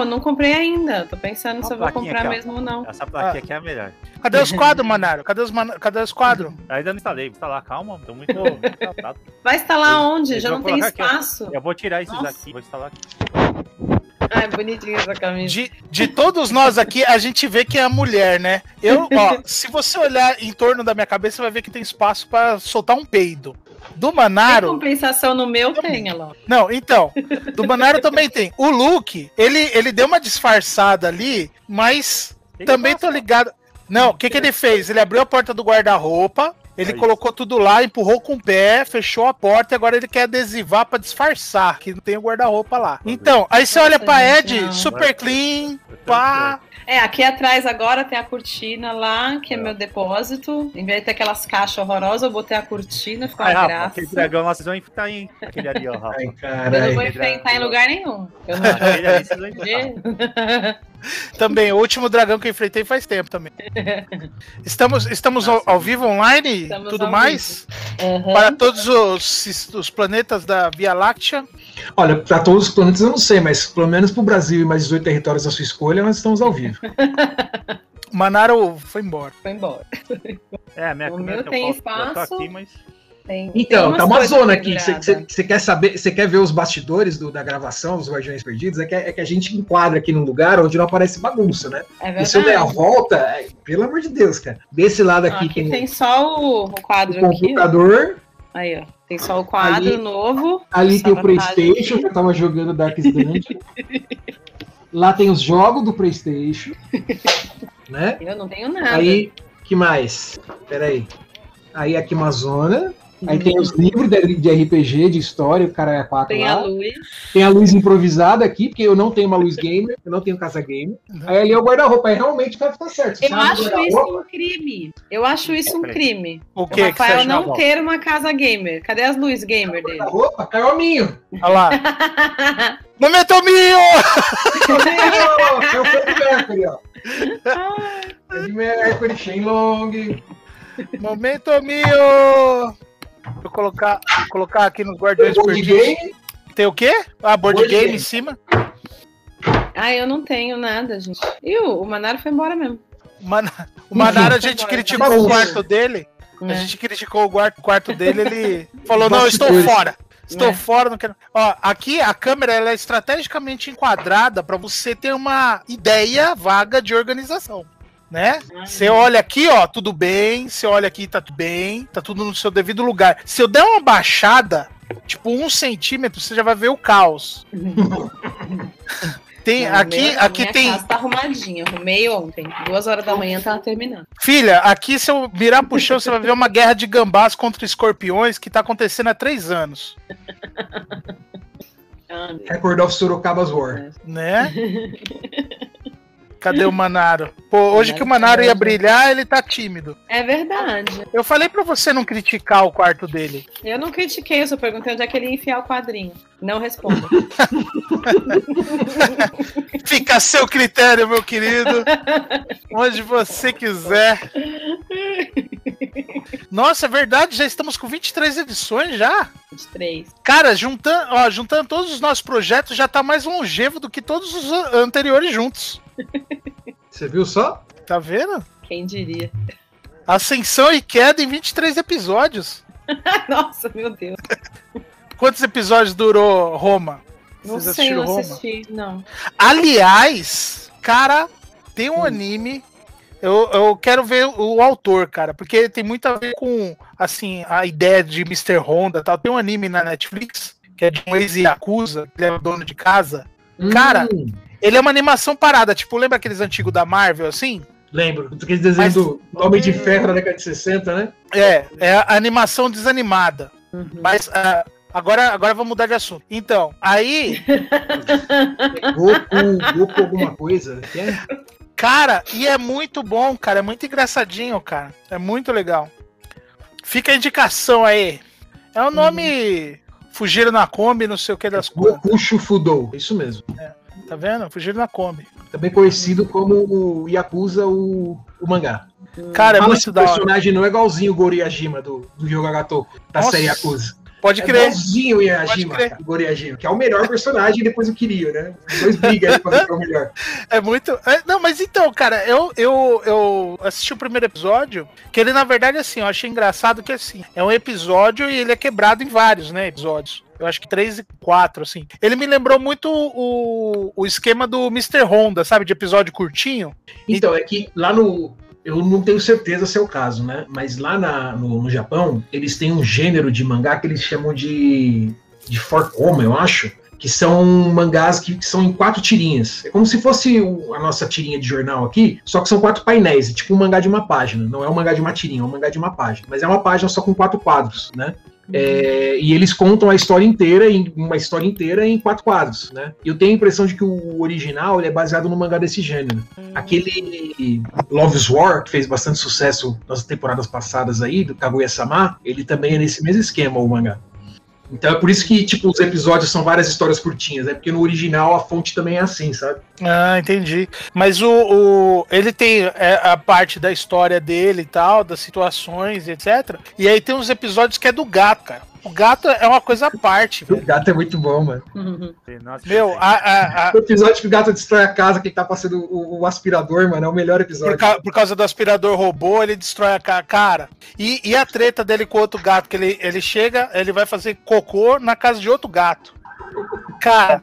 eu não comprei ainda. Tô pensando Uma se eu vou comprar aqui, mesmo ou não. Essa plaquinha aqui é a melhor. Cadê os quadros, Manaro? Cadê os, man... Cadê os quadros? Ainda não instalei, vou instalar, calma, tô muito. Vai instalar Eu- onde? eu Já não tem colocar aqui, espaço. Eu vou tirar esses Nossa. aqui, vou instalar aqui. Ai, bonitinha essa camisa. De, de todos nós aqui, a gente vê que é a mulher, né? Eu, ó, se você olhar em torno da minha cabeça, você vai ver que tem espaço pra soltar um peido. Do Tem Manaro. compensação no meu, tem, ela. Não, então, do Manaro também tem. O Luke, ele, ele deu uma disfarçada ali, mas Que também que tô ligado. Não, o que, que ele fez? Ele abriu a porta do guarda-roupa, ele É colocou tudo lá, empurrou com o pé, fechou a porta e agora ele quer adesivar pra disfarçar, que não tem o guarda-roupa lá. Então, aí você olha pra Ed, super clean, pá. É, aqui atrás agora tem a cortina lá, que é, meu depósito. Em vez de ter aquelas caixas horrorosas, eu botei a cortina, ficou Ai, uma Rafa, graça. aquele dragão lá, vocês vão enfrentar, hein? Aquele ali, ó, Rafa. Ai, Eu não vou enfrentar em lugar nenhum. Eu não Aquele ali, vocês vão enfrentar. Também, o último dragão que eu enfrentei faz tempo também. Estamos, estamos ao, ao vivo online, Estamos tudo mais? Aham. Para todos os, os planetas da Via Láctea. Olha, pra todos os planetas eu não sei, mas pelo menos pro Brasil e mais 18 territórios da sua escolha, nós estamos ao vivo. Manaro foi embora. Foi embora. É, minha O meu tem um espaço. aqui, mas. Tem, tem Então, umas tá uma zona aqui. Você penduradas. quer saber, você quer ver os bastidores do- da gravação dos Guardiões Perdidos? É que, é que a gente enquadra aqui num lugar onde não aparece bagunça, né? É E se eu der a volta, é, pelo amor de Deus, cara. Desse lado aqui, aqui tem, tem só o, o o quadro aqui. Aí, ó. Tem só o quadro Ali- novo. ali tem o Playstation, que eu tava jogando Darkest Dungeon. Lá tem os jogos do Playstation, né? Eu não tenho nada. Aí, que mais? Peraí. Aí aqui uma zona. Aí tem os livros de, de RPG, de história, o cara é quatro Tem lá. a luz. Tem a luz improvisada aqui, porque eu não tenho uma luz gamer, eu não tenho casa gamer. Aí ali é o guarda-roupa, aí realmente o cara tá certo. Eu o acho isso um crime. Eu acho isso um crime. O O que que você Rafael acha, não Naval? ter uma casa gamer. Cadê as luzes gamer dele? guarda-roupa, caiu a minho. Olha lá. Momento meu! Caiu o Fred Mercury, ó. Fred Mercury, Shenlong. Momento meu! Vou colocar, vou colocar aqui nos Guardiões Board game. Tem o quê? Ah, board, Board game, game. em cima. Ah, eu não tenho nada, gente. E o, o Manaro foi embora mesmo. Mana- o Manara, a gente criticou tá o quarto dele. A né? gente criticou o quarto, dele, ele falou, não, estou fora. Estou É. fora, não quero. Ó, aqui a câmera ela é estrategicamente enquadrada para você ter uma ideia vaga de organização. Né? Você olha aqui, ó, tudo bem. Você olha aqui, tá tudo bem. Tá tudo no seu devido lugar. Se eu der uma baixada, tipo um centímetro, você já vai ver o caos. Tem, Não, aqui, meu- aqui minha tem. casa tá arrumadinha. Arrumei ontem. Duas horas da manhã tava terminando. Filha, aqui se eu virar pro chão, você vai ver uma guerra de gambás contra escorpiões que tá acontecendo há três anos. Ah, Record of Sorocaba's War. Né? Cadê o Manaro? Pô, hoje que o Manaro ia brilhar, ele tá tímido. É verdade. Eu falei pra você não criticar o quarto dele. Eu não critiquei, eu só perguntei onde é que ele ia enfiar o quadrinho. Não respondo. Fica a seu critério, meu querido. Onde você quiser. Nossa, é verdade, já estamos com 23 edições já. 23. Cara, juntando, ó, juntando todos os nossos projetos, já tá mais longevo do que todos os an- anteriores juntos. Você viu só? Tá vendo? Quem diria? Ascensão e queda em 23 episódios. Nossa, meu Deus. Quantos episódios durou Roma? Não Vocês sei, não Roma? assisti. Não. Aliás, cara, tem Hum. um anime. Eu, eu quero ver o autor, cara, porque tem muito a ver com, assim, a ideia de Mr. Honda tal. Tem um anime na Netflix, que é de um ex-Yakuza, que ele é dono de casa. Cara, Hum, Ele é uma animação parada, tipo, lembra aqueles antigos da Marvel, assim? lembro. Aquele desenho Mas- do Homem de Ferro da década de 60, né? É, é a animação desanimada. Uhum. Mas ah, agora, agora vamos mudar de assunto. Então, aí, Goku, Goku alguma coisa. que é? cara, e é muito bom, cara. É muito engraçadinho, cara. É muito legal. Fica a indicação aí. É o nome. Fugiram na Kombi, não sei o que das coisas. Goku Shufudou. Isso mesmo. Tá vendo? Fugiram na Kombi. Também conhecido como o Yakuza, o, o mangá. Cara, é Fala muito o da hora. personagem não é igualzinho o Goro Yajima do, do Yoga Gatoko, da Nossa. série Yakuza. Pode É crer. igualzinho o Yajima, crer. cara, o Goriajima, que é o melhor personagem e depois o Kiryu, né? Os dois brigam pra ver é o melhor. É muito. é, não, mas então, cara, eu, eu, eu assisti o primeiro episódio, que ele, na verdade, assim, eu achei engraçado que assim, é um episódio e ele é quebrado em vários, né? Episódios. Eu acho que três e quatro, assim. Ele me lembrou muito o, o esquema do Mr. Honda, sabe? De episódio curtinho. Então, é que lá no. Eu não tenho certeza se é o caso, né? Mas lá na- no, no Japão, eles têm um gênero de mangá que eles chamam de. de forcoma, eu acho. Que são mangás que, que são em quatro tirinhas. É como se fosse a nossa tirinha de jornal aqui, só que são quatro painéis. É tipo um mangá de uma página. Não é um mangá de uma tirinha, é um mangá de uma página. Mas é uma página só com quatro quadros, né? É, e eles contam a história inteira em uma história inteira em quatro quadros, né? Eu tenho a impressão de que o original ele é baseado no mangá desse gênero. Aquele Love's War, que fez bastante sucesso nas temporadas passadas aí, do Kaguya-sama, ele também é nesse mesmo esquema, o mangá. Então é por isso que, tipo, os episódios são várias histórias curtinhas, né? Porque no original a fonte também é assim, sabe? Ah, entendi. Mas o, o- ele tem é, a parte da história dele e tal, das situações, etc. E aí tem uns episódios que é do gato, cara. O gato é uma coisa à parte, O velho. gato é muito bom, mano. Nossa, Meu, a, a- a- O episódio que o gato destrói a casa, que tá passando o, o aspirador, mano, é o melhor episódio. por, ca- por causa do aspirador robô, ele destrói a ca- cara. E, e a treta dele com outro gato, que ele, ele chega, ele vai fazer cocô na casa de outro gato. Cara,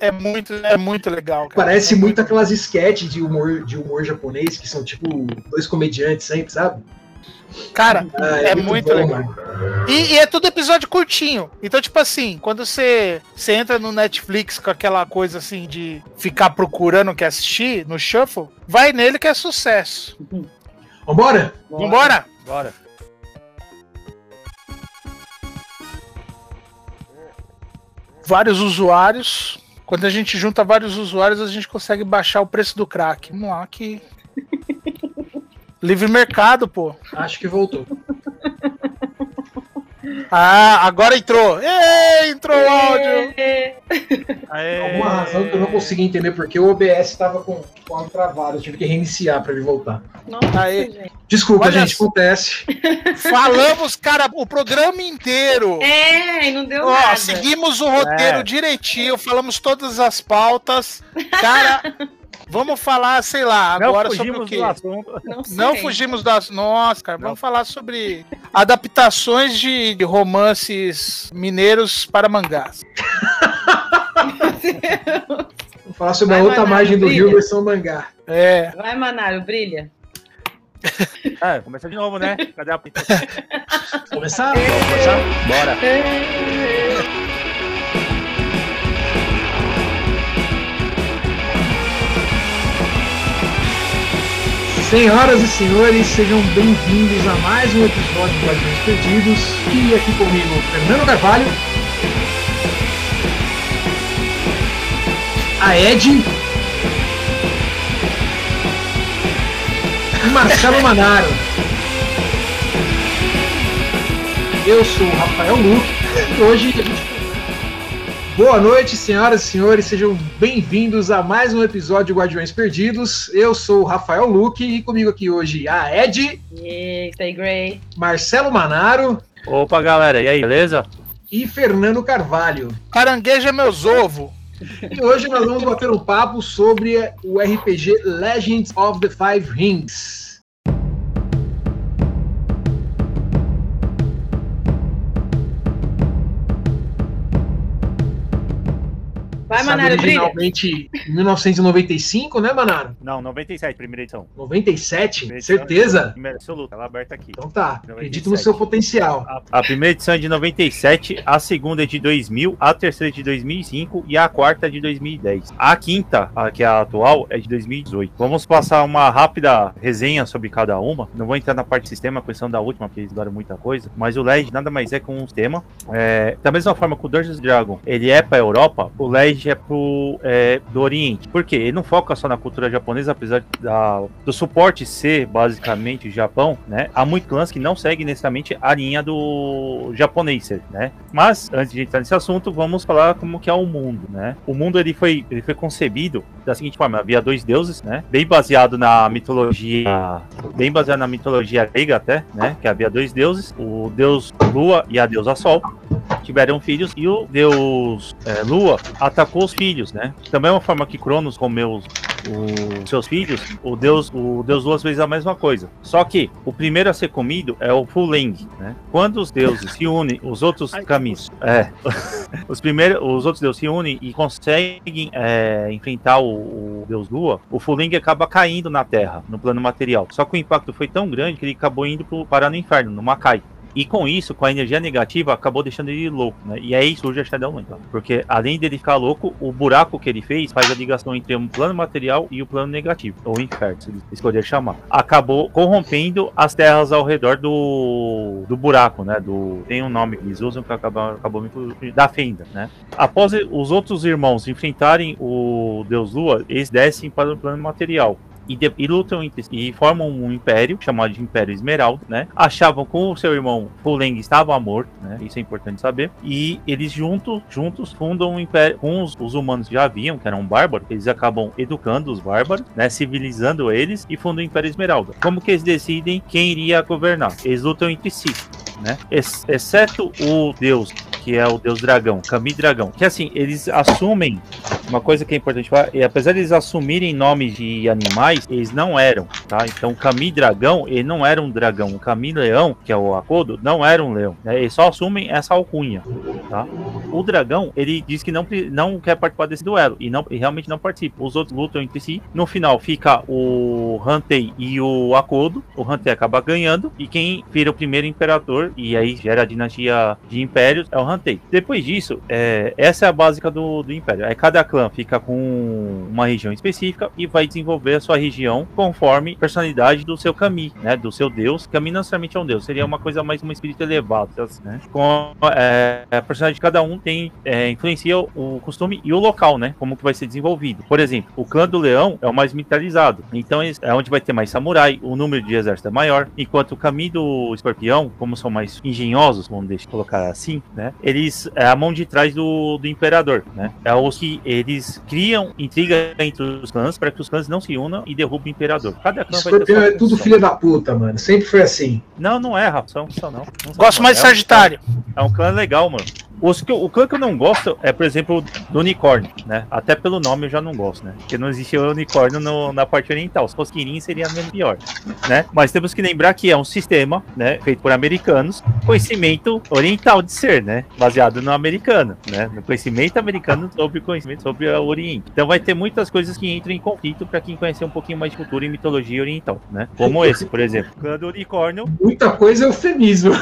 é muito, é muito legal, cara. Parece É muito aquelas sketches de humor, de humor japonês, que são tipo dois comediantes sempre, sabe? Cara, Ah, É muito legal. mano. E, e é tudo episódio curtinho. Então, tipo assim, quando você, você entra no Netflix com aquela coisa assim de ficar procurando o que assistir no Shuffle, vai nele que é sucesso. Vambora? Vambora! Bora. Vários usuários. Quando a gente junta vários usuários, a gente consegue baixar o preço do crack. Vamos lá que. Livre mercado, pô. Acho que voltou. Ah, agora entrou. Ei, entrou o áudio. Aê. Alguma razão que eu não consegui entender porque o OBS tava com com o áudio travado. Eu tive que reiniciar pra ele voltar. Nossa, Aí. gente. Desculpa, Olha gente, acontece. Falamos, cara, o programa inteiro. É, e não deu Ó, nada. seguimos o roteiro É. direitinho, falamos todas as pautas. Cara, vamos falar, sei lá, Não agora sobre o fugimos quê? do assunto. Não. Não fugimos das. Nossa, cara, Não. vamos falar sobre adaptações de romances mineiros para mangás. Vou falar sobre a Vai, outra Maná, margem do brilha. rio versão mangá. É. Vai, Manário, brilha. É, começa de novo, né? Cadê a pita? Começar? Bora. Senhoras e senhores, sejam bem-vindos a mais um episódio do Guardiões Perdidos. E aqui comigo, Fernando Carvalho. A Ed. E Marcelo Manaro. Eu sou o Rafael Luque e hoje a gente Boa noite, senhoras e senhores, sejam bem-vindos a mais um episódio de Guardiões Perdidos. Eu sou o Rafael Luque e comigo aqui hoje a Ed, Yay, stay Grey. Marcelo Manaro Opa, galera, e aí, beleza? e Fernando Carvalho. Caranguejo é meus ovos. E hoje nós vamos bater um papo sobre o RPG Legends of the Five Rings. Vai, Sabe, Manário, brilha. originalmente em 1995, né, Manaro? Não, 97, primeira edição. 97? Primeira edição. Certeza? Primeira absoluta, ela aberta aqui. Então tá, acredito 97. no seu potencial. A, a primeira edição é de 97, a segunda é de 2000, a terceira é de 2005 e a quarta é de 2010. A quinta, a que é a atual, é de 2018. Vamos passar uma rápida resenha sobre cada uma. Não vou entrar na parte de sistema, com exceção da última, porque eles deram muita coisa. Mas o LED nada mais é que um sistema. É, da mesma forma que o Dungeons Dragon ele é para a Europa, o LED é pro é, do Oriente. Por quê? Ele não foca só na cultura japonesa, apesar da, do suporte ser basicamente o Japão, né? Há muitos clãs que não seguem necessariamente a linha do japonês, né? Mas antes de entrar nesse assunto, vamos falar como que é o mundo, né? O mundo ele foi ele foi concebido da seguinte forma: havia dois deuses, né? Bem baseado na mitologia, bem baseado na mitologia grega até, né? Que havia dois deuses, o deus Lua e a deusa Sol. Tiveram filhos e o deus é, Lua atacou os filhos, né? Também é uma forma que Cronos comeu os, os seus filhos, o deus, o deus Lua fez a mesma coisa. Só que o primeiro a ser comido é o Fuleng, né? Quando os deuses se unem, os outros caminhos, é, os primeiros, os outros deuses se unem e conseguem é, enfrentar o, o deus Lua, o Fuleng acaba caindo na Terra, no plano material. Só que o impacto foi tão grande que ele acabou indo pro, parar no inferno, no Makai. E com isso, com a energia negativa, acabou deixando ele louco, né? E aí surge a Shadowland. Tá? Porque além dele ficar louco, o buraco que ele fez faz a ligação entre o plano material e o plano negativo, ou inferno, se ele escolher chamar. Acabou corrompendo as terras ao redor do, do buraco, né? Do, tem um nome que eles usam que acabou, acabou da fenda, né? Após os outros irmãos enfrentarem o Deus Lua, eles descem para o plano material e, de, e lutam entre si e formam um império chamado de Império Esmeralda, né? Achavam que o seu irmão Fuleng estava morto, né? Isso é importante saber. E eles juntos, juntos fundam um império com os, os humanos já haviam, que eram bárbaros, eles acabam educando os bárbaros, né? Civilizando eles e fundam o Império Esmeralda. Como que eles decidem quem iria governar? Eles lutam entre si. Né? Ex exceto o deus que é o deus dragão, Kami Dragão. Que assim, eles assumem uma coisa que é importante falar, e apesar de eles assumirem nomes de animais, eles não eram, tá? Então, Kami Dragão, ele não era um dragão. O Kami Leão, que é o Akodo, não era um leão. Né? Eles só assumem essa alcunha, tá? O dragão, ele diz que não, não quer participar desse duelo, e, não, e realmente não participa. Os outros lutam entre si. No final, fica o Hantei e o Akodo. O Hantei acaba ganhando, e quem vira o primeiro imperador, e aí gera a dinastia de impérios, é o Hantei levantei. Depois disso, é, essa é a básica do, do Império. Aí cada clã fica com uma região específica e vai desenvolver a sua região conforme a personalidade do seu Kami, né? Do seu Deus. Kami não necessariamente é um Deus, seria uma coisa mais um espírito elevado, né? Com é, a personalidade de cada um tem é, influencia o costume e o local, né? Como que vai ser desenvolvido. Por exemplo, o clã do Leão é o mais militarizado, então é onde vai ter mais samurai, o número de exército é maior, enquanto o Kami do Escorpião, como são mais engenhosos, vamos deixar colocar assim, né? Eles é a mão de trás do, do imperador, né? É os que eles criam intriga entre os clãs para que os clãs não se unam e derrubem o imperador. Cada clã Escorpião vai ter é tudo filha da puta, mano. Sempre foi assim. Não, não é, Rafa. São, não. não Gosto mais de é Sagitário. Um, é um clã legal, mano. Os que, o clã que eu não gosto é, por exemplo, do unicórnio, né? Até pelo nome eu já não gosto, né? Porque não existe o unicórnio no, na parte oriental. Se fosse Kirin, seria menos pior, né? Mas temos que lembrar que é um sistema, né? Feito por americanos, conhecimento oriental de ser, né? Baseado no americano, né? No conhecimento americano sobre conhecimento sobre o Oriente. Então vai ter muitas coisas que entram em conflito para quem conhecer um pouquinho mais de cultura e mitologia oriental, né? Como esse, por exemplo. O clã do unicórnio. Muita coisa é eufemismo.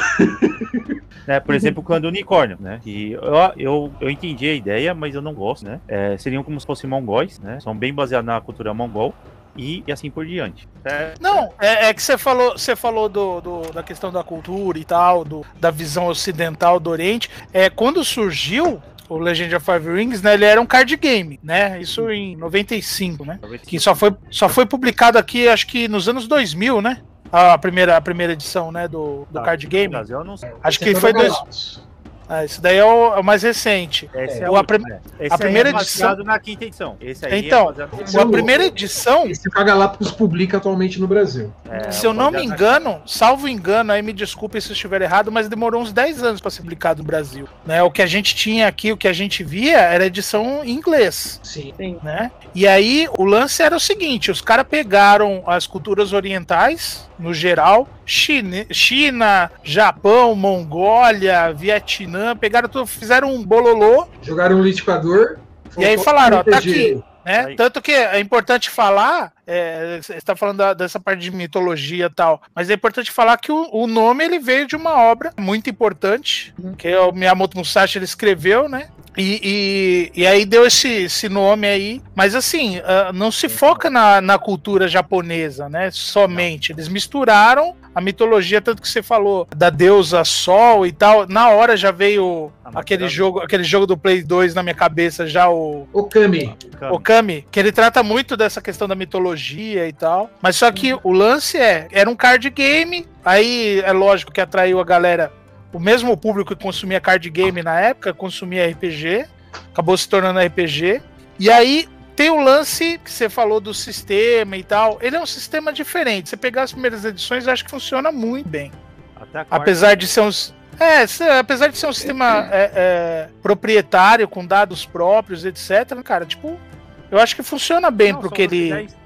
né? Por exemplo, o clã do unicórnio, né? Que eu, eu, eu entendi a ideia, mas eu não gosto, né? É, seriam como se fossem mongóis, né? São bem baseados na cultura mongol e, e, assim por diante. É, não, é, é, que você falou, você falou do, do, da questão da cultura e tal, do, da visão ocidental do Oriente. É, quando surgiu o Legend of Five Rings, né? Ele era um card game, né? Isso em 95, né? 95. Que só foi, só foi publicado aqui, acho que nos anos 2000, né? A primeira, a primeira edição, né, do, do tá, card game. Brasil, Acho que foi dois, ah, esse daí é o, é o mais recente. Esse é o, a, prim... esse a primeira é edição na quinta edição. Esse aí é então, é a primeira edição. Esse que a Galápagos publica atualmente no Brasil. É, se eu não me engano, salvo engano, aí me desculpe se eu estiver errado, mas demorou uns 10 anos para ser publicado no Brasil. Né? O que a gente tinha aqui, o que a gente via, era edição em inglês. Sim. Né? E aí o lance era o seguinte: os caras pegaram as culturas orientais, no geral, China, China, Japão, Mongólia, Vietnã, pegaram tudo, fizeram um bololô. Jogaram um liquidificador. E aí falaram, ó, tá aqui. Né? Tanto que é importante falar, é, você está falando da, dessa parte de mitologia e tal, mas é importante falar que o, o, nome ele veio de uma obra muito importante, uhum. que é o Miyamoto Musashi ele escreveu, né? E, e, e, aí deu esse, esse nome aí. Mas assim, uh, não se foca na, na cultura japonesa, né? Somente. Eles misturaram a mitologia, tanto que você falou da deusa Sol e tal. Na hora já veio aquele jogo, aquele jogo do Play 2 na minha cabeça, já o. Okami. Okami. Que ele trata muito dessa questão da mitologia e tal. Mas só que o lance é, era um card game. Aí é lógico que atraiu a galera o mesmo público que consumia card game na época consumia RPG, acabou se tornando RPG. E aí tem o lance que você falou do sistema e tal. Ele é um sistema diferente. Você pegar as primeiras edições, eu acho que funciona muito bem. Apesar de ser uns. É, apesar de ser um sistema é, é, proprietário, com dados próprios, etc., cara, tipo, eu acho que funciona bem Não, pro que ele. 10, só usa 10.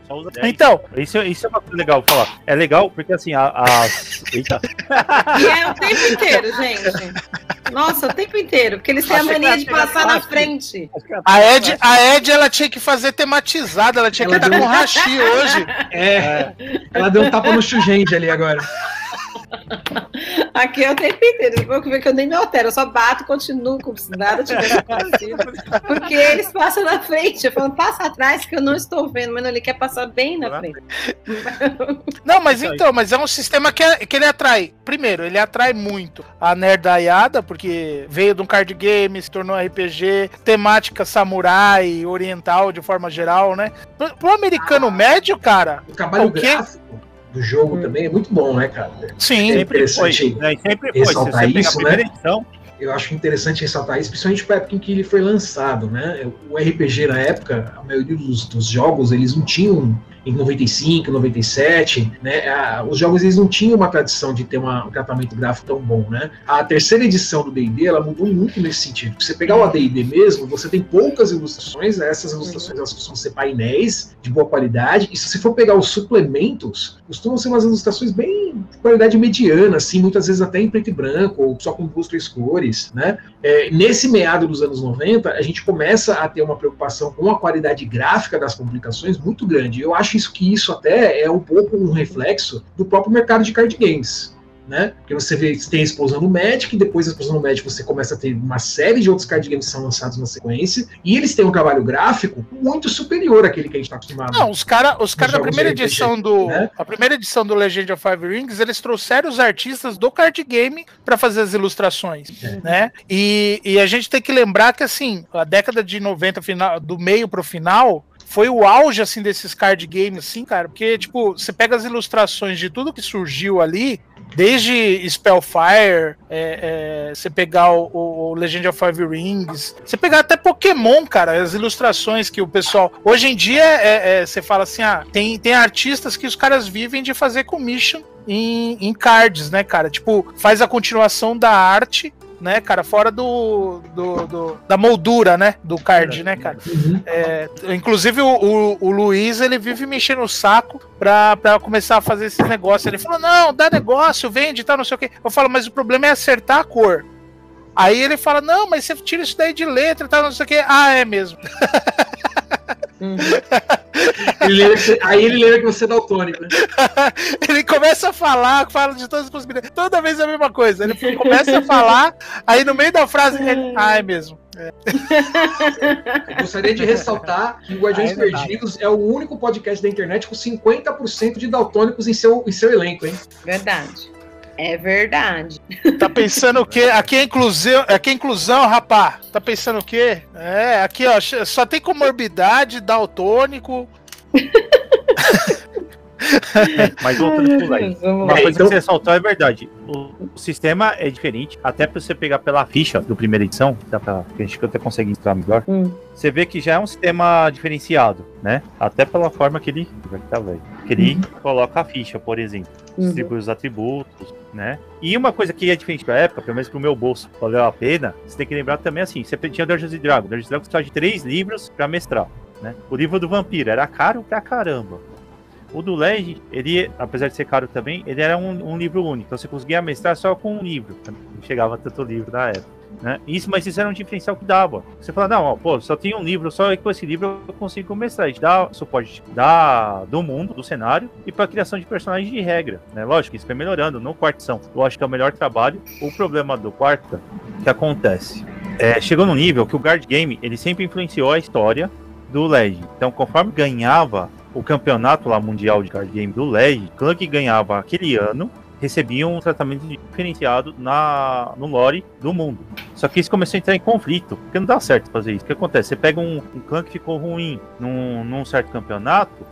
Então, Isso, isso é uma coisa legal falar. É legal porque assim, a, as. Eita. E é o tempo inteiro, gente. Nossa, o tempo inteiro. Porque eles têm a mania ia de passar na frente. a Ed, a Ed ela tinha que fazer tematizada, ela tinha Ela que estar deu com um- rachi hoje. É, ela deu um tapa no Chugente ali agora. Aqui é o tempo inteiro. Ver que eu nem me altero. Eu só bato e continuo como se nada tivesse acontecido. Porque eles passam na frente. Eu falo, passa atrás que eu não estou vendo. Mas não, ele quer passar bem na frente. Não, mas então, mas é um sistema que, é- que ele atrai. Primeiro, ele atrai muito a nerdaiada, porque veio de um card game, se tornou RPG, temática samurai, oriental de forma geral, né? Pro, pro americano médio, cara, O trabalho O quê? gráfico do jogo Hum. também é muito bom, né, cara? sim. Sempre foi. interessante Né? Sempre foi. Se ressaltar você pegar isso, né? edição, Eu acho interessante ressaltar isso, principalmente para a época em que ele foi lançado, né? O RPG na época, a maioria dos, dos jogos, eles não tinham em 95, 97, né? a- os jogos eles não tinham uma tradição de ter uma- um tratamento gráfico tão bom, né? A terceira edição do D&D, ela mudou muito nesse sentido. Se você pegar o AD&D mesmo, você tem poucas ilustrações, né? essas ilustrações elas costumam ser painéis de boa qualidade, e se você for pegar os suplementos, costumam ser umas ilustrações bem de qualidade mediana, assim, muitas vezes até em preto e branco, ou só com duas, três cores, né? É, nesse meado dos anos 90, a gente começa a ter uma preocupação com a qualidade gráfica das publicações muito grande. Eu acho isso que isso até é um pouco um reflexo do próprio mercado de card games. Né? Porque você vê, tem a explosão no Magic, depois da explosão no Magic você começa a ter uma série de outros card games que são lançados na sequência, e eles têm um trabalho gráfico muito superior àquele que a gente está acostumado. Não, os caras os cara da primeira RPG, edição do. né? A primeira edição do Legend of Five Rings, eles trouxeram os artistas do card game para fazer as ilustrações. É. Né? E, e a gente tem que lembrar que assim, a década de 90, final, do meio pro final. Foi o auge, assim, desses card games, assim, cara. Porque, tipo, você pega as ilustrações de tudo que surgiu ali, desde Spellfire, é, é, você pegar o, o Legend of Five Rings, você pegar até Pokémon, cara, as ilustrações que o pessoal. Hoje em dia, é, é, você fala assim: ah, tem, tem artistas que os caras vivem de fazer commission em, em cards, né, cara? Tipo, faz a continuação da arte. Né, cara, fora do, do, do- da moldura, né, do card, né, cara. Uhum. É, inclusive o, o, o Luiz, ele vive mexendo o saco pra, pra começar a fazer esses negócios. Ele falou, não, dá negócio, vende tal, não sei o quê. Eu falo, mas o problema é acertar a cor. Aí ele fala, não, mas você tira isso daí de letra tal, não sei o quê. Ah, é mesmo. Uhum. Ele lembra aí ele lembra que você é daltônico, né? Ele começa a falar, fala de todas as possibilidades. Toda vez é a mesma coisa. Ele começa a falar, aí no meio da frase ele. Ah, é mesmo. Eu gostaria de ressaltar que o Guardiões Ainda nada. Perdidos é o único podcast da internet com 50% de daltônicos em seu, em seu elenco, hein? Verdade. É verdade. Tá pensando o quê? Aqui é inclusão, aqui é inclusão, rapá. Tá pensando o quê? É, aqui ó, só tem comorbidade, daltônico. mas voltando pro Live. Uma lá. É, coisa então- que você ressaltou é verdade. O, o sistema é diferente, até pra você pegar pela ficha do primeira edição, dá pra, que a gente até consegue entrar melhor. Hum. Você vê que já é um sistema diferenciado, né? Até pela forma que ele. Tá, velho. Que ele coloca a ficha, por exemplo. Uhum. Distribui os atributos, né? E uma coisa que é diferente pra época, pelo menos pro meu bolso, valeu a pena, você tem que lembrar também assim: você tinha Dungeons Dragons. Dungeons Dragons precisava de três livros pra mestrar, né? O livro do vampiro era caro pra caramba. O do Legend, ele, apesar de ser caro também, ele era um, um livro único. Então você conseguia mestrar só com um livro. Não chegava tanto livro da época. Né? Isso, mas isso era um diferencial que dava. Você fala, não, ó, pô, só tem um livro, só com esse livro eu consigo mestrar. A gente dá suporte da, do mundo, do cenário, e para criação de personagens de regra. Né? Lógico, isso foi melhorando no quartão. Lógico que é o melhor trabalho. O problema do quarta, que acontece? É, chegou num nível que o Guard Game, ele sempre influenciou a história do Legend. Então, conforme ganhava o campeonato lá mundial de card game do o clã que ganhava aquele ano recebia um tratamento diferenciado na, no lore do mundo. Só que isso começou a entrar em conflito, porque não dá certo fazer isso. O que acontece? Você pega um, um clã que ficou ruim num, num certo campeonato,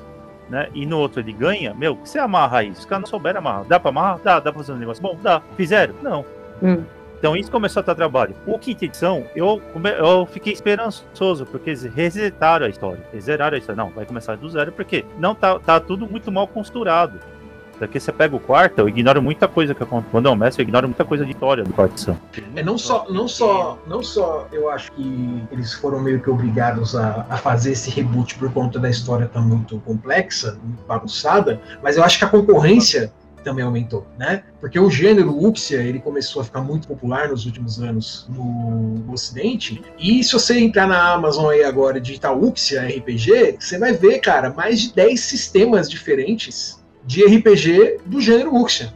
né? E no outro ele ganha, meu, você amarra isso? Os caras não souberam amarrar. Dá pra amarrar? Dá, dá pra fazer um negócio bom? Dá. Fizeram? Não. Hum. Então isso começou a dar trabalho. O quinta edição, eu, eu fiquei esperançoso, porque eles resetaram a história. Eles zeraram a história. Não, vai começar do zero, porque não tá, tá tudo muito mal costurado. Daqui você pega o quarto, eu ignoro muita coisa que acontece. Quando eu mestre, eu ignoro muita coisa de história do quarto edição. É, não só, não só, não só eu acho que eles foram meio que obrigados a, a fazer esse reboot por conta da história tá muito complexa, muito bagunçada, mas eu acho que a concorrência também aumentou, né? Porque o gênero Uxia, ele começou a ficar muito popular nos últimos anos no, no Ocidente, e se você entrar na Amazon aí agora e digitar Uxia RPG, você vai ver, cara, mais de 10 sistemas diferentes de RPG do gênero Uxia,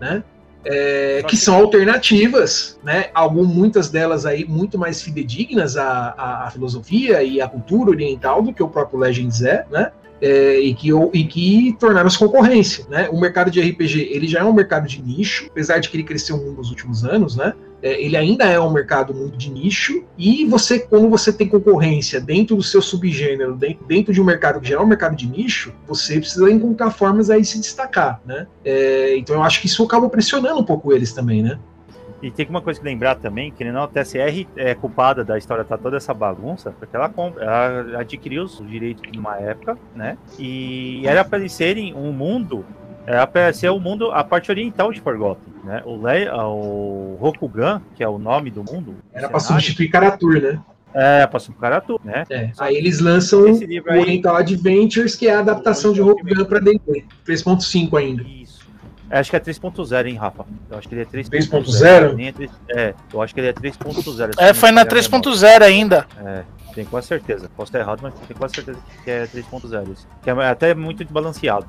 né? É, que são alternativas, né? Algumas, muitas delas aí muito mais fidedignas à, à, à, filosofia e à cultura oriental do que o próprio Legends é, né? É, e, que, e que tornaram-se concorrência. Né? O mercado de RPG ele já é um mercado de nicho, apesar de que ele cresceu muito nos últimos anos, né? É, ele ainda é um mercado muito de nicho, e você, quando você tem concorrência dentro do seu subgênero, dentro, dentro de um mercado que já é um mercado de nicho, você precisa encontrar formas aí de se destacar. Né? É, então eu acho que isso acaba pressionando um pouco eles também, né? E tem uma coisa que lembrar também, que não, a TSR é culpada da história tá toda essa bagunça, porque ela, compra, ela adquiriu os direitos numa época, né? E era para eles serem um mundo, era para ser o mundo, a parte oriental de Forgotten, né? O, Le, o Rokugan, que é o nome do mundo. Era para substituir Karatur, né? É, para substituir Karatur, né? É. Aí eles lançam o Oriental Adventures, que é a adaptação de Rokugan para D&D, 3.5 ainda. É, acho que é 3.0, hein, Rafa? Eu acho que ele é 3.0. É, eu acho que ele é 3.0. É, foi na 3.0 ainda. É, tenho quase certeza. Posso estar errado, mas tenho quase certeza que é 3.0. Que é até muito desbalanceado.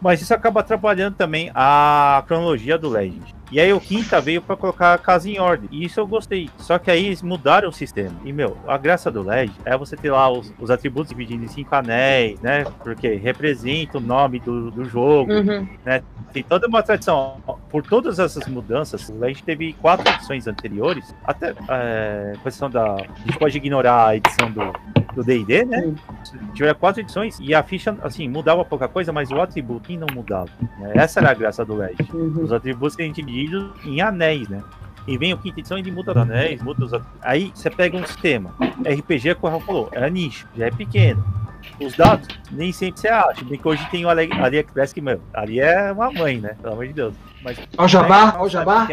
Mas isso acaba atrapalhando também a cronologia do Legend. E aí o Quinta veio para colocar a casa em ordem. E isso eu gostei. Só que aí eles mudaram o sistema. E, meu, a graça do LED é você ter lá os, os atributos divididos em cinco anéis, né? Porque representa o nome do, do jogo, uhum. né? Tem toda uma tradição. Por todas essas mudanças, o LED teve quatro edições anteriores. Até é, a questão da. A gente pode ignorar a edição do do D&D, né? Tiveram quatro edições e a ficha, assim, mudava pouca coisa, mas o atributo não mudava. Né? Essa era a graça do LED. Uhum. Os atributos que a gente divididos em anéis, né? E vem o quinta edição e ele muda os anéis, muda os Aí você pega um sistema. RPG, como o falou, é nicho, já é pequeno. Os dados, nem sempre você acha. Bem que hoje tem o Ali AliExpress que, meu, ali é uma mãe, né? Pelo amor de Deus. Mas, Ó, o jabá, ó, o jabá.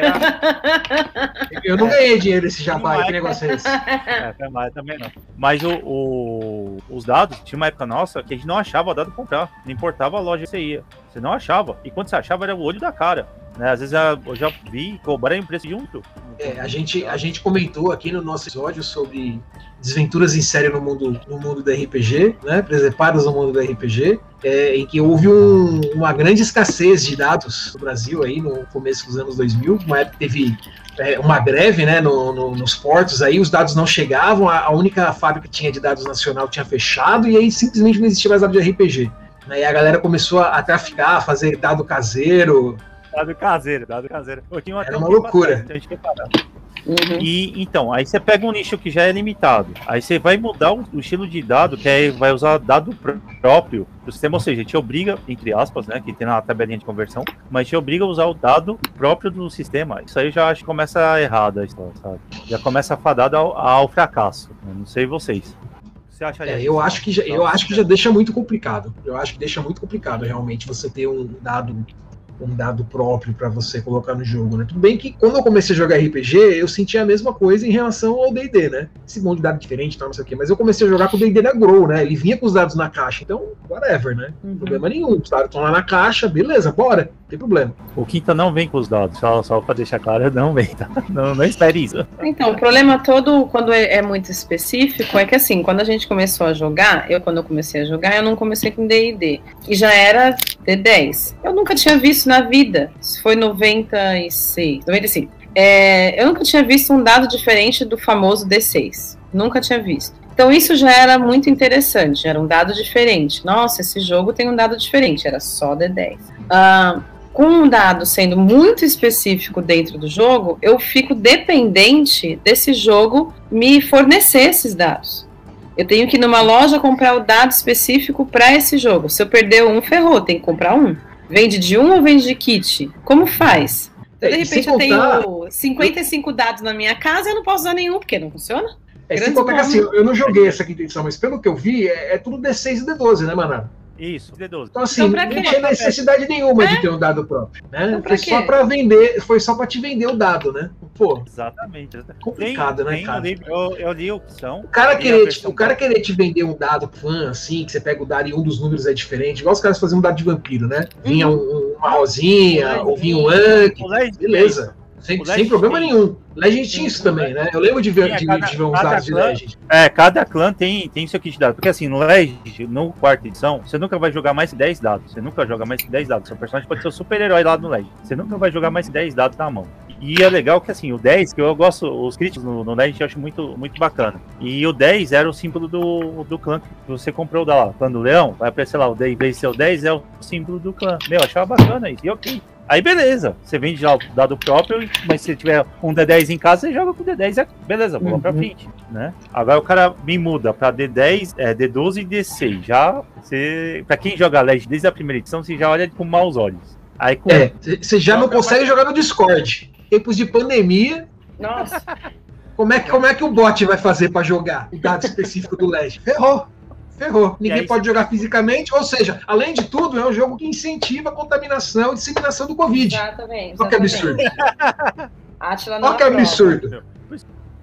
Eu não ganhei dinheiro esse jabá, que negócio é esse? É, também não. Mas o, o, os dados, tinha uma época nossa que a gente não achava dado comprar. Não importava a loja que você ia. Você não achava. E quando você achava, era o olho da cara. Né? Às vezes eu já vi cobrar preço junto. É, a, gente, a gente comentou aqui no nosso episódio sobre desventuras em série no mundo, no mundo do RPG, né? Presepadas no mundo do RPG, é, em que houve um, uma grande escassez de dados no Brasil aí no começo dos anos 2000, uma época teve é, uma greve né, no, no, nos portos aí, os dados não chegavam, a, a, única fábrica que tinha de dados nacional tinha fechado e aí simplesmente não existia mais dado de RPG. Né, e a galera começou a, a traficar, a fazer dado caseiro, Dado caseiro, dado caseiro. Era uma loucura. Uhum. E então, aí você pega um nicho que já é limitado. Aí você vai mudar o, o estilo de dado, que é, vai usar dado próprio do sistema, ou seja, te obriga, entre aspas, né? Que tem na tabelinha de conversão, mas te obriga a usar o dado próprio do sistema. Isso aí eu já acho que começa errado a história, sabe? Já começa fadado ao, ao fracasso. Eu não sei vocês. Você acharia é, eu acho que já, eu acho que já deixa muito complicado. Eu acho que deixa muito complicado realmente você ter um dado um dado próprio para você colocar no jogo, né? Tudo bem que quando eu comecei a jogar RPG, eu sentia a mesma coisa em relação ao D&D, né? Esse monte de dado diferente, tal, não sei o quê. Mas eu comecei a jogar com o D&D da Grow, né? Ele vinha com os dados na caixa, então, whatever, né? Uhum. Problema nenhum. Os dados estão lá na caixa, beleza, bora, não tem problema. O Quinta não vem com os dados, só, só para deixar claro, não vem, tá? Não, não espere isso. Então, o problema todo, quando é, é muito específico, é que assim, quando a gente começou a jogar, eu quando eu comecei a jogar, eu não comecei com D&D. E já era D10. Eu nunca tinha visto na vida. Isso foi 96, 95. É, eu nunca tinha visto um dado diferente do famoso D6. Nunca tinha visto. Então isso já era muito interessante, era um dado diferente. Nossa, esse jogo tem um dado diferente, era só D10. Ah, com um dado sendo muito específico dentro do jogo, eu fico dependente desse jogo me fornecer esses dados. Eu tenho que ir numa loja comprar o dado específico para esse jogo. Se eu perder um, ferrou, tem que comprar um. Vende de um ou vende de kit? Como faz? Então, de repente eu tenho 55 dados na minha casa e eu não posso usar nenhum, porque não funciona. É, sem contar que assim, eu não joguei essa quinta edição, mas pelo que eu vi, é, é tudo D6 e D12, né, mano? Isso, D12. Então, assim, Então, não tinha necessidade nenhuma de ter um dado próprio, né? Então, pra foi só pra vender, foi só pra te vender o dado, né? Pô, Exatamente. exatamente. complicado, né, tem cara? eu, eu li a opção. O cara, querer, tipo, o cara querer te vender um dado fã, assim, que você pega o dado e um dos números é diferente, igual os caras faziam um dado de vampiro, né? Vinha um- uma rosinha, ou vinha um Anki, beleza. Sem, sem problema tem. nenhum. Legend tinha isso também, né? Eu lembro de ver, Tinha, de, cada- de ver uns dados de clã- Legend. É, cada clã tem, tem seu kit de dados. Porque assim, no Legend, no quarta edição, você nunca vai jogar mais que 10 dados. Você nunca joga mais que 10 dados. Seu personagem pode ser o super-herói lá no Legend. Você nunca vai jogar mais que 10 dados na mão. E é legal que assim, o 10, que eu gosto, os críticos no, no Legend eu acho muito, muito bacana. E o 10 era o símbolo do, do clã que você comprou da lá. Clã do Leão, vai aparecer lá, o 10 vezes seu 10 é o símbolo do clã. Meu, eu achava bacana isso. E ok. Aí beleza, você vende já o dado próprio, mas se tiver um D10 em casa, você joga com D10, é beleza, pra Uhum. frente, né? Agora o cara me muda pra D10, é, D12 e D6. Já, você, pra quem joga Legend desde a primeira edição, você já olha com maus olhos. Aí com É, você já não consegue jogar no Discord. Tempos de pandemia, Nossa, como é, que- como é que o bot vai fazer pra jogar o dado específico do Legend? Ferrou. Ferrou. Ninguém aí pode jogar fisicamente, ou seja, além de tudo, é um jogo que incentiva a contaminação e disseminação do Covid. exatamente. Olha que absurdo. Atila não Olha que absurdo.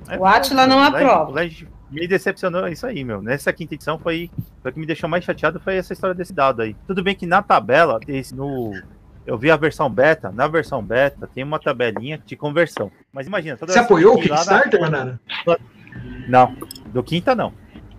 É, O Átila não aprova. O Legend me decepcionou isso aí, meu. Nessa quinta edição foi. foi O que me deixou mais chateado foi essa história desse dado aí. Tudo bem que na tabela, esse, no. Eu vi a versão beta, na versão beta tem uma tabelinha de conversão. Mas imagina, toda Você apoiou o na- Kickstarter, Manara? Não, do quinta não.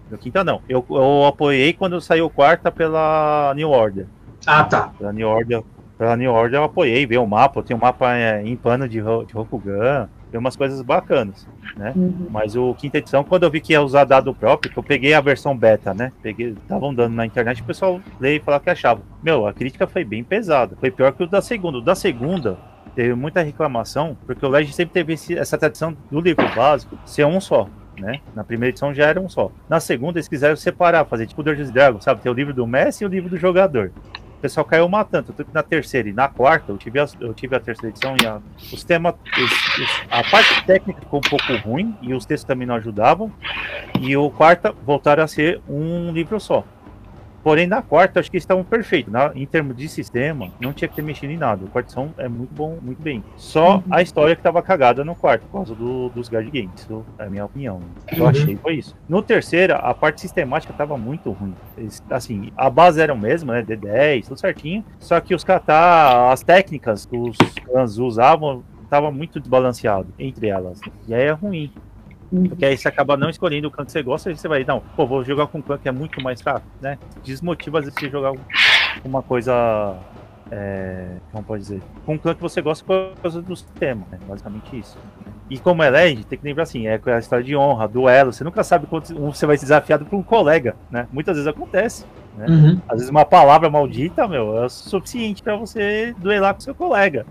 Do quinta não. Eu, eu apoiei quando saiu quarta pela New Order. Ah, tá. Pela New Order, pela New Order eu apoiei, vi o mapa, tem um mapa é, em pano de, de Rokugan, tem umas coisas bacanas, né? Uhum. Mas o quinta edição, quando eu vi que ia usar dado próprio, que eu peguei a versão beta, né? Peguei, estavam dando na internet, o pessoal lê e falava que achava. Meu, a crítica foi bem pesada. Foi pior que o da segunda. O da segunda teve muita reclamação, porque o Legend sempre teve esse- essa tradição do livro básico ser um só. Né? Na primeira edição já era um só. Na segunda, eles quiseram separar, fazer tipo Dungeons Dragons, sabe? Ter o livro do mestre e o livro do jogador. O pessoal caiu matando. Tanto na terceira e na quarta, eu tive a, eu tive a terceira edição e a, os temas. a parte técnica ficou um pouco ruim e os textos também não ajudavam. E o quarta voltaram a ser um livro só. Porém, na quarta, acho que eles estavam perfeitos. Na, em termos de sistema, não tinha que ter mexido em nada. O quarto é muito bom, muito bem. Só a história que estava cagada no quarto, por causa do, dos guard games. Isso é a minha opinião. Eu Uhum. achei foi isso. No terceira, a parte sistemática estava muito ruim. Eles, assim, a base era a mesma, né? D10, tudo certinho. Só que os catar, as técnicas que os clãs usavam, estava muito desbalanceado entre elas. E aí é ruim. Porque aí você acaba não escolhendo o clã que você gosta, e você vai, não, pô, vou jogar com um clã que é muito mais fraco, né? Desmotiva às vezes você jogar uma coisa. É, como pode dizer? Com um clã que você gosta por causa do sistema, né? Basicamente isso. E como é LED, tem que lembrar assim, é a história de honra, duelo, você nunca sabe quando você vai ser desafiado por um colega, né? Muitas vezes acontece. Uhum. Às vezes uma palavra maldita, meu, é o suficiente pra você duelar com seu colega.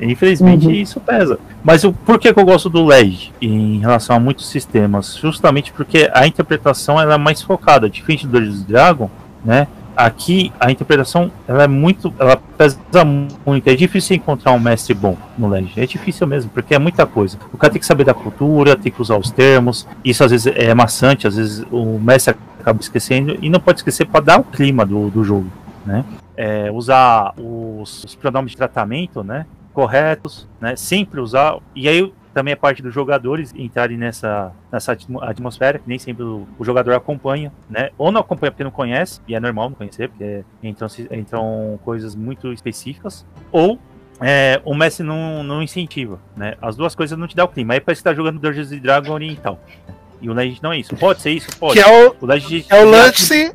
Infelizmente Uhum. isso pesa. Mas o, por que, que eu gosto do LED em relação a muitos sistemas? Justamente porque a interpretação ela é mais focada, diferente do Dungeons Dragon, né? Aqui a interpretação ela é muito, ela pesa muito. É difícil encontrar um mestre bom no LED. É difícil mesmo, porque é muita coisa. O cara tem que saber da cultura, tem que usar os termos. Isso às vezes é maçante, às vezes o mestre acaba esquecendo e não pode esquecer para dar o clima do, do jogo, né? É, usar os, os pronomes de tratamento, né? Corretos, né? Sempre usar. E aí também é parte dos jogadores entrarem nessa, nessa atmo- atmosfera, que nem sempre o, o jogador acompanha, né? Ou não acompanha porque não conhece, e é normal não conhecer, porque entram, se- entram coisas muito específicas, ou é, o mestre não, não incentiva, né? As duas coisas não te dá o clima. Aí parece que tá jogando Dungeons and Dragons Oriental. né? E o Legend não é isso. Pode ser isso? Pode. Que é o, O Legend é o lance.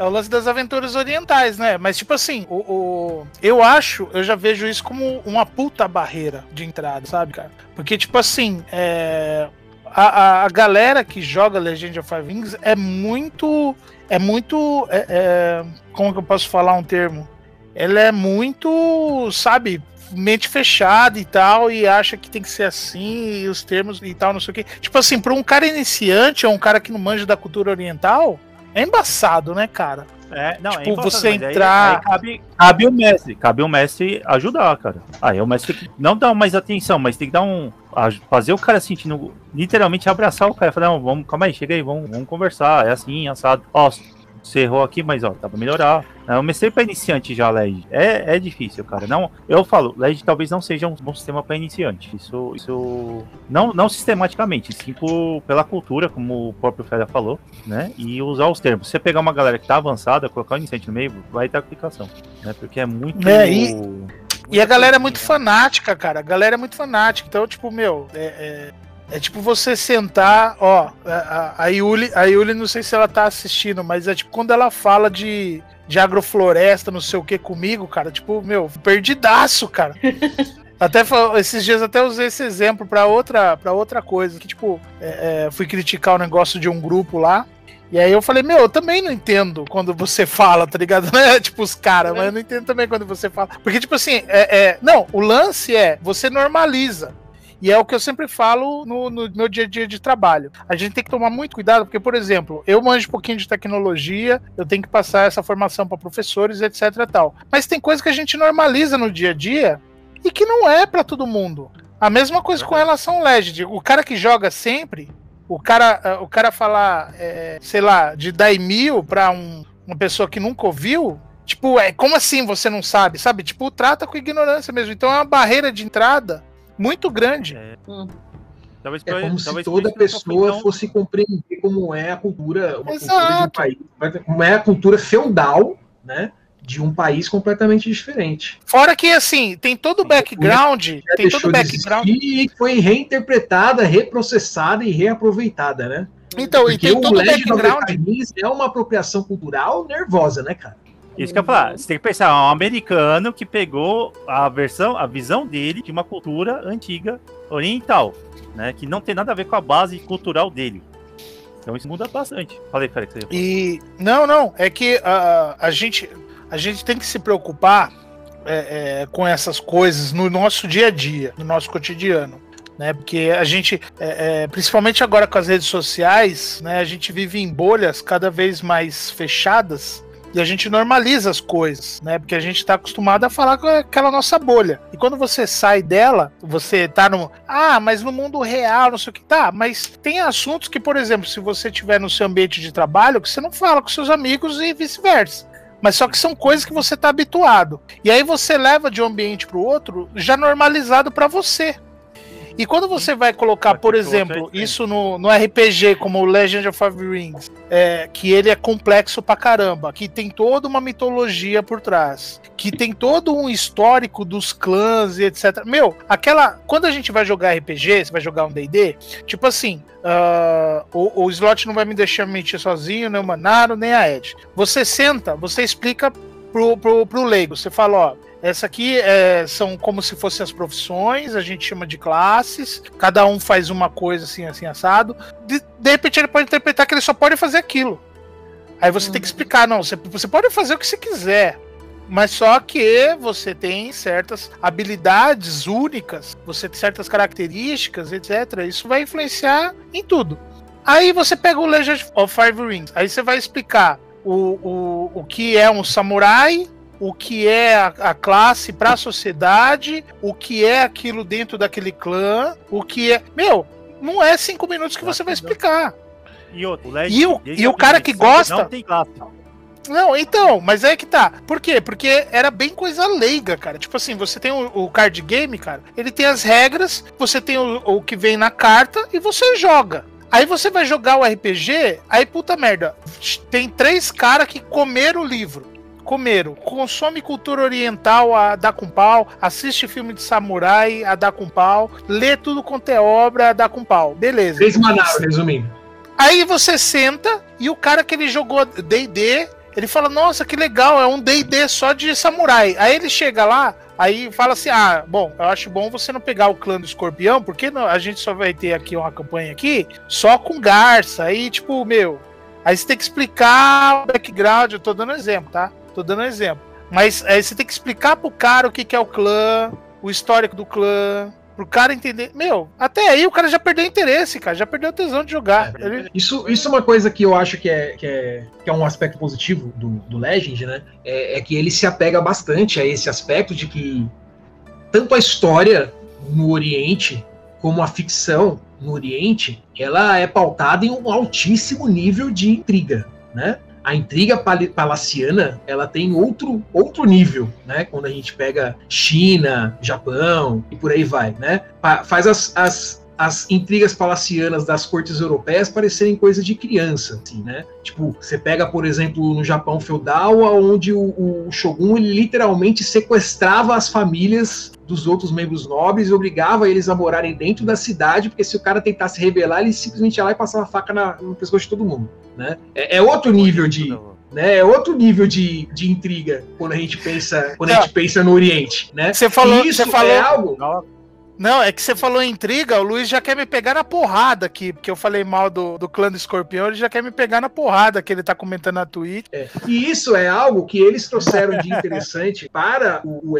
É o lance das aventuras orientais, né? Mas, tipo assim, o, o- eu acho, eu já vejo isso como uma puta barreira de entrada, sabe, cara? Porque, tipo assim, é, a, a- a galera que joga Legend of Five Rings é muito. É muito. é- é, como que eu posso falar um termo? Ela é muito, sabe, mente fechada e tal, e acha que tem que ser assim, e os termos e tal, não sei o quê. Tipo assim, pra um cara iniciante ou um cara que não manja da cultura oriental, é embaçado, né, cara? É, não, Tipo, é embaçado, você mas aí- entrar- aí cabe, cabe o mestre, cabe o mestre ajudar, cara. Aí o mestre tem que não dar mais atenção, mas tem que dar um. Fazer o cara sentindo. Literalmente abraçar o cara. Falar, não, vamos, calma aí, chega aí, vamos, vamos conversar. É assim, assado. Ó, você errou aqui, mas ó, dá pra melhorar. Eu comecei pra iniciante já, LED. É, é difícil, cara. Não, eu falo, LED talvez não seja um bom sistema para iniciante. Isso, isso não, não sistematicamente, sim por, pela cultura, como o próprio Fera falou, né? E usar os termos. Se você pegar uma galera que tá avançada, colocar o iniciante no meio, vai ter aplicação, né? Porque é muito. É, e... E a galera é muito fanática, cara. A galera é muito fanática. Então, tipo, meu, é, é, é tipo você sentar, ó. A, a, Yuli, a Yuli, não sei se ela tá assistindo, mas é tipo quando ela fala de, de agrofloresta, não sei o que comigo, cara. Tipo, meu, perdidaço, cara. Até esses dias até usei esse exemplo para outra para outra coisa, que tipo, é, é, fui criticar o negócio de um grupo lá. E aí eu falei, meu, eu também não entendo quando você fala, tá ligado? Não é tipo os caras, mas eu não entendo também quando você fala. Porque, tipo assim, é, é, não, o lance é, você normaliza. E é o que eu sempre falo no, no, meu dia a dia de trabalho. A gente tem que tomar muito cuidado, porque, por exemplo, eu manjo um pouquinho de tecnologia, eu tenho que passar essa formação para professores, etc. tal. Mas tem coisa que a gente normaliza no dia a dia e que não é para todo mundo. A mesma coisa com relação ao Legend. O cara que joga sempre, o cara, eh, o cara falar, é, sei lá, de daimio pra um, uma pessoa que nunca ouviu, tipo, é como assim você não sabe? Sabe? Tipo, trata com ignorância mesmo. Então é uma barreira de entrada muito grande. É. Hum. Talvez é como se toda pessoa fosse compreender como é a cultura, uma cultura de um país, como é a cultura feudal, né? de um país completamente diferente. Fora que, assim, tem todo o background. Tem todo o background. E foi reinterpretada, reprocessada e reaproveitada, né? Então, Porque e tem todo o background. É uma apropriação cultural nervosa, né, cara? Isso que eu ia falar. Você tem que pensar, é um americano que pegou a versão, a visão dele de uma cultura antiga oriental, né? Que não tem nada a ver com a base cultural dele. Então isso muda bastante. Falei, Félix. E não, não, é que uh, a gente a gente tem que se preocupar é, é, com essas coisas no nosso dia a dia, no nosso cotidiano. Né, porque a gente, é, é, principalmente agora com as redes sociais, né, a gente vive em bolhas cada vez mais fechadas e a gente normaliza as coisas, né? Porque a gente está acostumado a falar com aquela nossa bolha. E quando você sai dela, você tá no. Ah, mas no mundo real, não sei o que. Tá, mas tem assuntos que, por exemplo, se você estiver no seu ambiente de trabalho, que você não fala com seus amigos e vice-versa. Mas só que são coisas que você está habituado. E aí você leva de um ambiente para o outro já normalizado para você. E quando você vai colocar, por exemplo, isso no, no RPG, como o Legend of Five Rings, é, que ele é complexo pra caramba, que tem toda uma mitologia por trás, que tem todo um histórico dos clãs e etc. Meu, aquela. Quando a gente vai jogar RPG, você vai jogar um DD, tipo assim, Uh, o, o slot não vai me deixar mentir sozinho, nem o Manaro, nem a Ed. Você senta, você explica pro, pro, pro leigo. Você fala, ó, essa aqui é, são como se fossem as profissões, a gente chama de classes, cada um faz uma coisa assim, assim, assado. De, de repente ele pode interpretar que ele só pode fazer aquilo. Aí você uhum. tem que uhum. explicar, não, você, você pode fazer o que você quiser. Mas só que você tem certas habilidades únicas, você tem certas características, etc. Isso vai influenciar em tudo. Aí você pega o Legend of Five Rings, aí você vai explicar o, o, o que é um samurai, o que é a, a classe para a sociedade, o que é aquilo dentro daquele clã, o que é. Meu, não é cinco minutos que você vai explicar. E, outro, e o, e o cara que gosta. Não tem classe. Não, então, mas é que tá. Por quê? Porque era bem coisa leiga, cara. Tipo assim, você tem o, o card game, cara, ele tem as regras, você tem o, o que vem na carta e você joga. Aí você vai jogar o RPG, aí puta merda, tem três caras que comeram o livro comeram. Consome cultura oriental a dar com pau, assiste filme de samurai a dar com pau, lê tudo quanto é obra a dar com pau. Beleza. Três Manaus, resumindo. Aí você senta e o cara que ele jogou D&D, ele fala, nossa, que legal, é um D&D só de samurai. Aí ele chega lá, aí fala assim, ah, bom, eu acho bom você não pegar o clã do escorpião, porque a gente só vai ter aqui uma campanha aqui só com garça. Aí, tipo, meu, aí você tem que explicar o background, eu tô dando exemplo, tá? Tô dando um exemplo. Mas aí você tem que explicar pro cara o que, que é o clã, o histórico do clã, pro cara entender. Meu, até aí o cara já perdeu interesse, cara, já perdeu a tesão de jogar. É, Ele... isso, isso é uma coisa que eu acho que é, que é, que é um aspecto positivo do, do Legend, né? É, é que ele se apega bastante a esse aspecto de que tanto a história no Oriente como a ficção no Oriente, ela é pautada em um altíssimo nível de intriga, né? A intriga pal- palaciana, ela tem outro, outro nível, né? Quando a gente pega China, Japão e por aí vai, né? Pa- faz as, as, as intrigas palacianas das cortes europeias parecerem coisa de criança, assim, né? Tipo, você pega, por exemplo, no Japão feudal, onde o, o Shogun literalmente sequestrava as famílias dos outros membros nobres e obrigava eles a morarem dentro da cidade, porque se o cara tentasse rebelar, ele simplesmente ia lá e passava a faca na- no pescoço de todo mundo, né? É, é outro nível de, né? É outro nível de, de intriga quando a gente pensa, quando a gente pensa no Oriente, né? Você falou, E isso você falou, é algo Não, é que você falou intriga, o Luiz já quer me pegar na porrada aqui, porque eu falei mal do, do clã do escorpião, ele já quer me pegar na porrada que ele tá comentando na Twitch. E isso é algo que eles trouxeram de interessante para o, o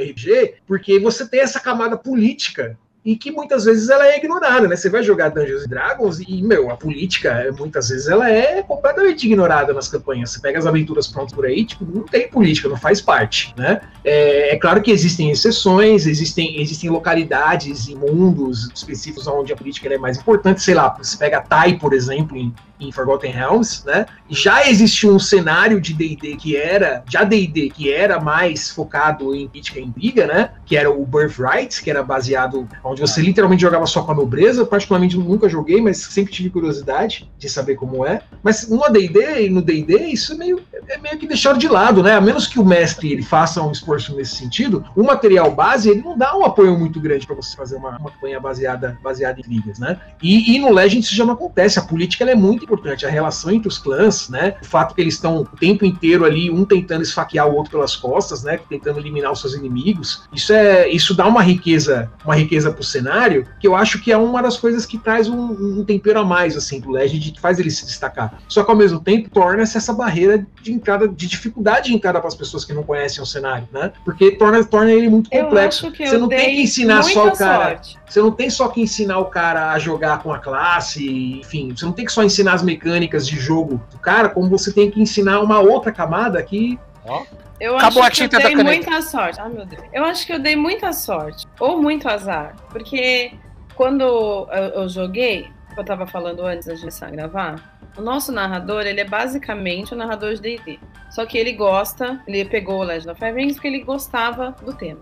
porque você tem essa camada política e que muitas vezes ela é ignorada, né? Você vai jogar Dungeons Dragons e, meu, a política, muitas vezes ela é completamente ignorada nas campanhas. Você pega as aventuras prontas por aí, tipo, não tem política, não faz parte, né? É, é claro que existem exceções, existem, existem localidades e mundos específicos onde a política é mais importante, sei lá, você pega Tai, por exemplo, em, em Forgotten Realms, né? Já existia um cenário de D&D que era, já D&D, que era mais focado em política e intriga, né? Que era o Birthright, que era baseado onde você literalmente jogava só com a nobreza. Particularmente nunca joguei, mas sempre tive curiosidade de saber como é. Mas no AD&D e no D&D isso é meio, é meio que deixado de lado, né? A menos que o mestre ele faça um esforço nesse sentido, o material base ele não dá um apoio muito grande para você fazer uma, uma campanha baseada, baseada em intrigas, né? E, e no Legend isso já não acontece. A política é muito importante. A relação entre os clãs, né? O fato que eles estão o tempo inteiro ali, um tentando esfaquear o outro pelas costas, né? Tentando eliminar os seus inimigos. Isso é, isso dá uma riqueza, uma riqueza pro cenário, que eu acho que é uma das coisas que traz um, um tempero a mais, assim, pro Legend, que faz ele se destacar. Só que ao mesmo tempo torna-se essa barreira de entrada, de dificuldade de entrada para as pessoas que não conhecem o cenário, né? Porque torna, torna ele muito complexo. Você não tem que ensinar só o cara. sorte. Você não tem só que ensinar o cara a jogar com a classe, enfim, você não tem que só ensinar as mecânicas de jogo do cara, como você tem que ensinar uma outra camada que Eu Acabou acho a que eu dei muita sorte. Ai, meu Deus. Eu acho que eu dei muita sorte. Ou muito azar. Porque quando eu, eu joguei, eu tava falando antes da gente começar a gravar, o nosso narrador, ele é basicamente o narrador de D&D. Só que ele gosta, ele pegou o Legend of Five Rings porque ele gostava do tema.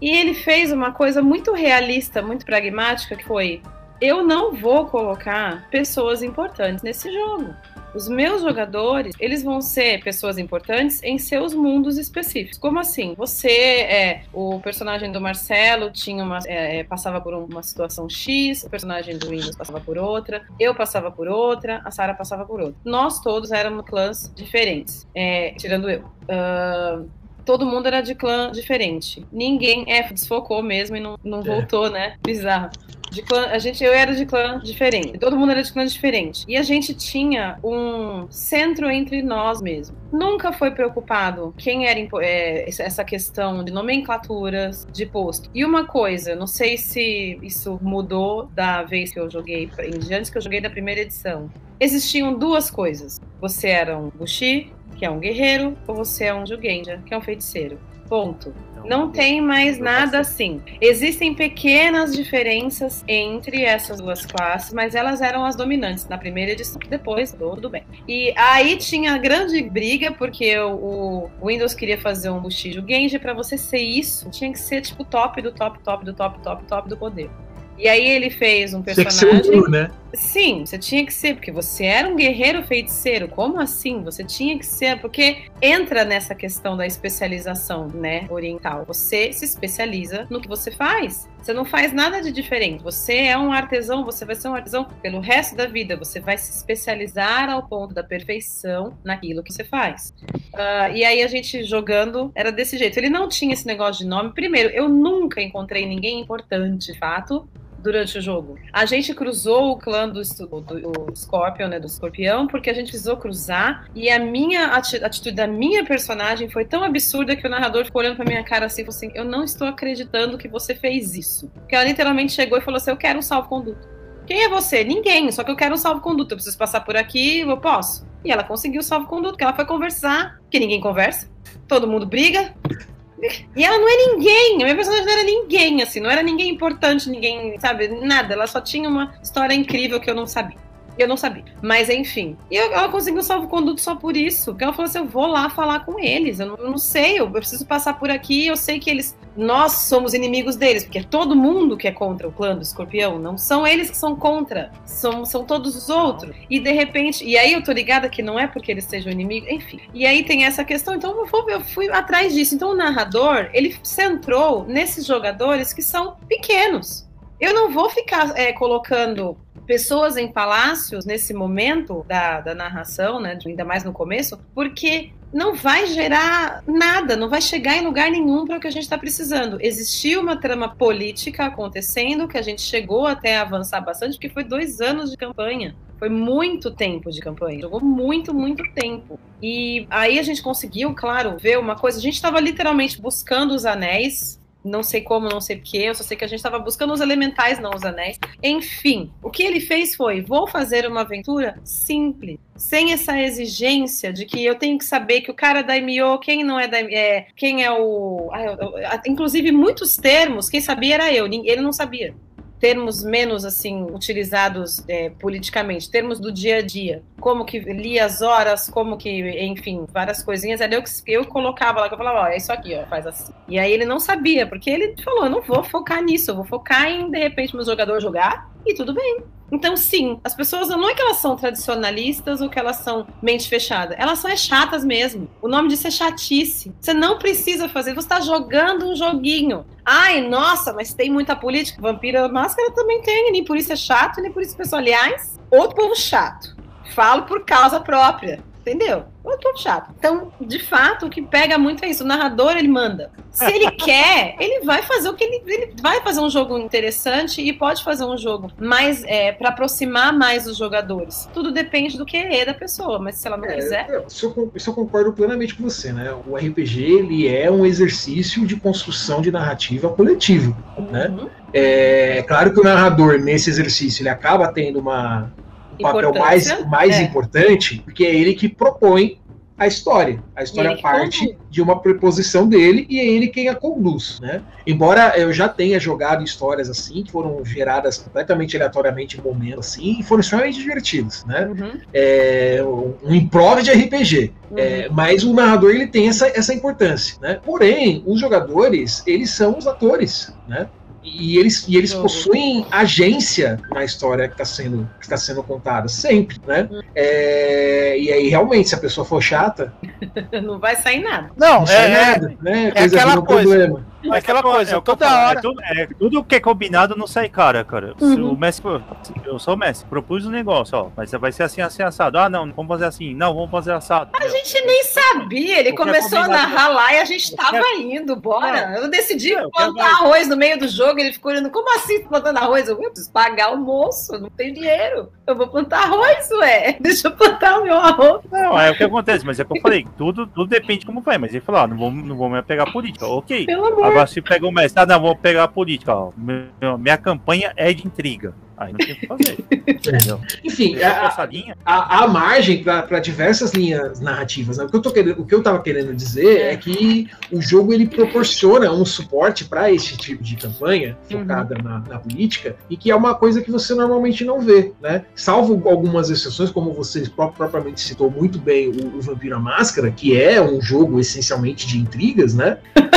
E ele fez uma coisa muito realista, muito pragmática, que foi: eu não vou colocar pessoas importantes nesse jogo. Os meus jogadores, eles vão ser pessoas importantes em seus mundos específicos. Como assim? Você é o personagem do Marcelo tinha uma é, é, passava por uma situação X, o personagem do Windows passava por outra, eu passava por outra, a Sarah passava por outra. Nós todos éramos clãs diferentes, é, tirando eu. Ahn, todo mundo era de clã diferente. Ninguém é desfocou mesmo e não, não É. voltou, né? Bizarro. De clã, a gente, eu era de clã diferente. Todo mundo era de clã diferente. E a gente tinha um centro entre nós mesmo. Nunca foi preocupado quem era é, essa questão de nomenclaturas de posto. E uma coisa, não sei se isso mudou da vez que eu joguei diante que eu joguei da primeira edição. Existiam duas coisas. Você era um Bushi, que é um guerreiro, ou você é um Jugenja, que é um feiticeiro. Ponto. Não tem mais nada assim. Existem pequenas diferenças entre essas duas classes, mas elas eram as dominantes na primeira edição. Depois, tudo bem. E aí tinha grande briga, porque o, o Windows queria fazer um Bushido Genji. Pra você ser isso, tinha que ser tipo top do top, top do top, top, top do poder. E aí ele fez um tinha que ser personagem. né? Sim, você tinha que ser, porque você era um guerreiro feiticeiro. Como assim? Você tinha que ser, porque entra nessa questão da especialização, né, oriental. Você se especializa no que você faz. Você não faz nada de diferente. Você é um artesão, você vai ser um artesão pelo resto da vida. Você vai se especializar ao ponto da perfeição naquilo que você faz. Ah, e aí a gente jogando era desse jeito. Ele não tinha esse negócio de nome. Primeiro, eu nunca encontrei ninguém importante, de fato, durante o jogo. A gente cruzou o clã do, do, do Scorpion, né, do escorpião, porque a gente precisou cruzar e a minha ati- atitude da minha personagem foi tão absurda que o narrador ficou olhando pra minha cara assim, assim, eu não estou acreditando que você fez isso. Porque ela literalmente chegou e falou assim, eu quero um salvo-conduto. Quem é você? Ninguém, só que eu quero um salvo-conduto. Eu preciso passar por aqui, eu posso. E ela conseguiu o salvo-conduto, porque ela foi conversar, que ninguém conversa, todo mundo briga, e ela não é ninguém, a minha personagem não era ninguém, assim, não era ninguém importante, ninguém, sabe, nada. Ela só tinha uma história incrível que eu não sabia. Eu não sabia. Mas enfim. E eu- ela conseguiu salvo-conduto só por isso. Porque ela falou assim: eu vou lá falar com eles. Eu não, eu não sei, eu preciso passar por aqui. Eu sei que eles. Nós somos inimigos deles. Porque é todo mundo que é contra o clã do escorpião. Não são eles que são contra. São, são todos os outros. E de repente. E aí eu tô ligada que não é porque eles sejam inimigos. Enfim. E aí tem essa questão. Então eu, vou, eu fui atrás disso. Então o narrador, ele centrou nesses jogadores que são pequenos. Eu não vou ficar é, colocando pessoas em palácios nesse momento da, da narração, né, ainda mais no começo, porque não vai gerar nada, não vai chegar em lugar nenhum para o que a gente está precisando. Existiu uma trama política acontecendo que a gente chegou até a avançar bastante, porque foi dois anos de campanha. Foi muito tempo de campanha. Jogou muito, muito tempo. E aí a gente conseguiu, claro, ver uma coisa. A gente estava literalmente buscando os anéis não sei como, não sei porquê, eu só sei que a gente estava buscando os elementais, não os anéis. Enfim, o que ele fez foi: vou fazer uma aventura simples, sem essa exigência de que eu tenho que saber que o cara é daimyo, quem não é daimyo, é, quem é o. Ah, eu, eu, inclusive, muitos termos, quem sabia era eu, ele não sabia termos menos assim utilizados é, politicamente, termos do dia a dia, como que lia as horas, como que, enfim, várias coisinhas, era eu que eu colocava lá, que eu falava, ó, é isso aqui, ó, faz assim. E aí ele não sabia, porque ele falou, eu não vou focar nisso, eu vou focar em, de repente, meu jogador jogar, e tudo bem. Então, sim, as pessoas não é que elas são tradicionalistas ou que elas são mente fechada. Elas são é chatas mesmo. O nome disso é chatice. Você não precisa fazer. Você está jogando um joguinho. Ai, nossa, mas tem muita política. Vampira Máscara também tem. Nem por isso é chato, nem por isso pessoal. Aliás, outro povo chato. Falo por causa própria. Entendeu? Eu tô chato. Então, de fato, o que pega muito é isso. O narrador, ele manda. Se ele quer, ele vai fazer o que ele, ele vai fazer um jogo interessante e pode fazer um jogo mais é, para aproximar mais os jogadores. Tudo depende do que é da pessoa, mas se ela não É, quiser, eu- Isso eu, isso eu concordo plenamente com você, né? O RPG ele é um exercício de construção de narrativa coletivo, né? uhum, É claro que o narrador nesse exercício ele acaba tendo uma um papel mais, mais é. importante, porque é ele que propõe a história. A história parte conduz. de uma preposição dele e é ele quem a conduz, né? Embora eu já tenha jogado histórias assim, que foram geradas completamente aleatoriamente em momentos assim, e foram extremamente divertidas, né? uhum, É um improv de RPG. uhum. É, mas o narrador ele tem essa, essa importância, né? Porém, os jogadores eles são os atores, né? E eles, e eles possuem agência na história que está sendo, que tá sendo contada, sempre, né? É, e aí, realmente, se a pessoa for chata, não vai sair nada. Não, não sai é, é, nada, né? é aquela vira um coisa. problema. É aquela coisa. É o que eu toda falo, hora. É tudo, é tudo que é combinado não sai cara, cara. Se Uhum. O mestre, eu sou o mestre, propus o negócio, ó. Mas vai ser assim, assim, assado. Ah, não, vamos fazer assim. Não, vamos fazer assado. A gente nem sabia, ele é começou a narrar lá e a gente O tava que é- indo, bora. Eu decidi eu quero plantar mais. arroz no meio do jogo, ele ficou olhando, como assim tô plantando arroz? Eu, eu preciso pagar o almoço, não tenho dinheiro. Eu vou plantar arroz, ué. Deixa eu plantar o meu arroz. Não, é o que acontece, mas é o que eu falei, tudo, tudo depende de como vai. Mas ele falou, ah, não vou, não vou me apegar política. Ok. Pelo amor. Agora se pega o mestre, ah, não, vou pegar a política, ó. Minha campanha é de intriga. Aí não tem o que fazer. Entendeu? Enfim, a, vou essa linha, há, margem para diversas linhas narrativas. Né? O, que eu tô querendo, o que eu estava querendo dizer é que o jogo ele proporciona um suporte para esse tipo de campanha focada na, na política e que é uma coisa que você normalmente não vê, né? Salvo algumas exceções, como você propriamente citou muito bem o, o Vampiro à Máscara, que é um jogo essencialmente de intrigas, né?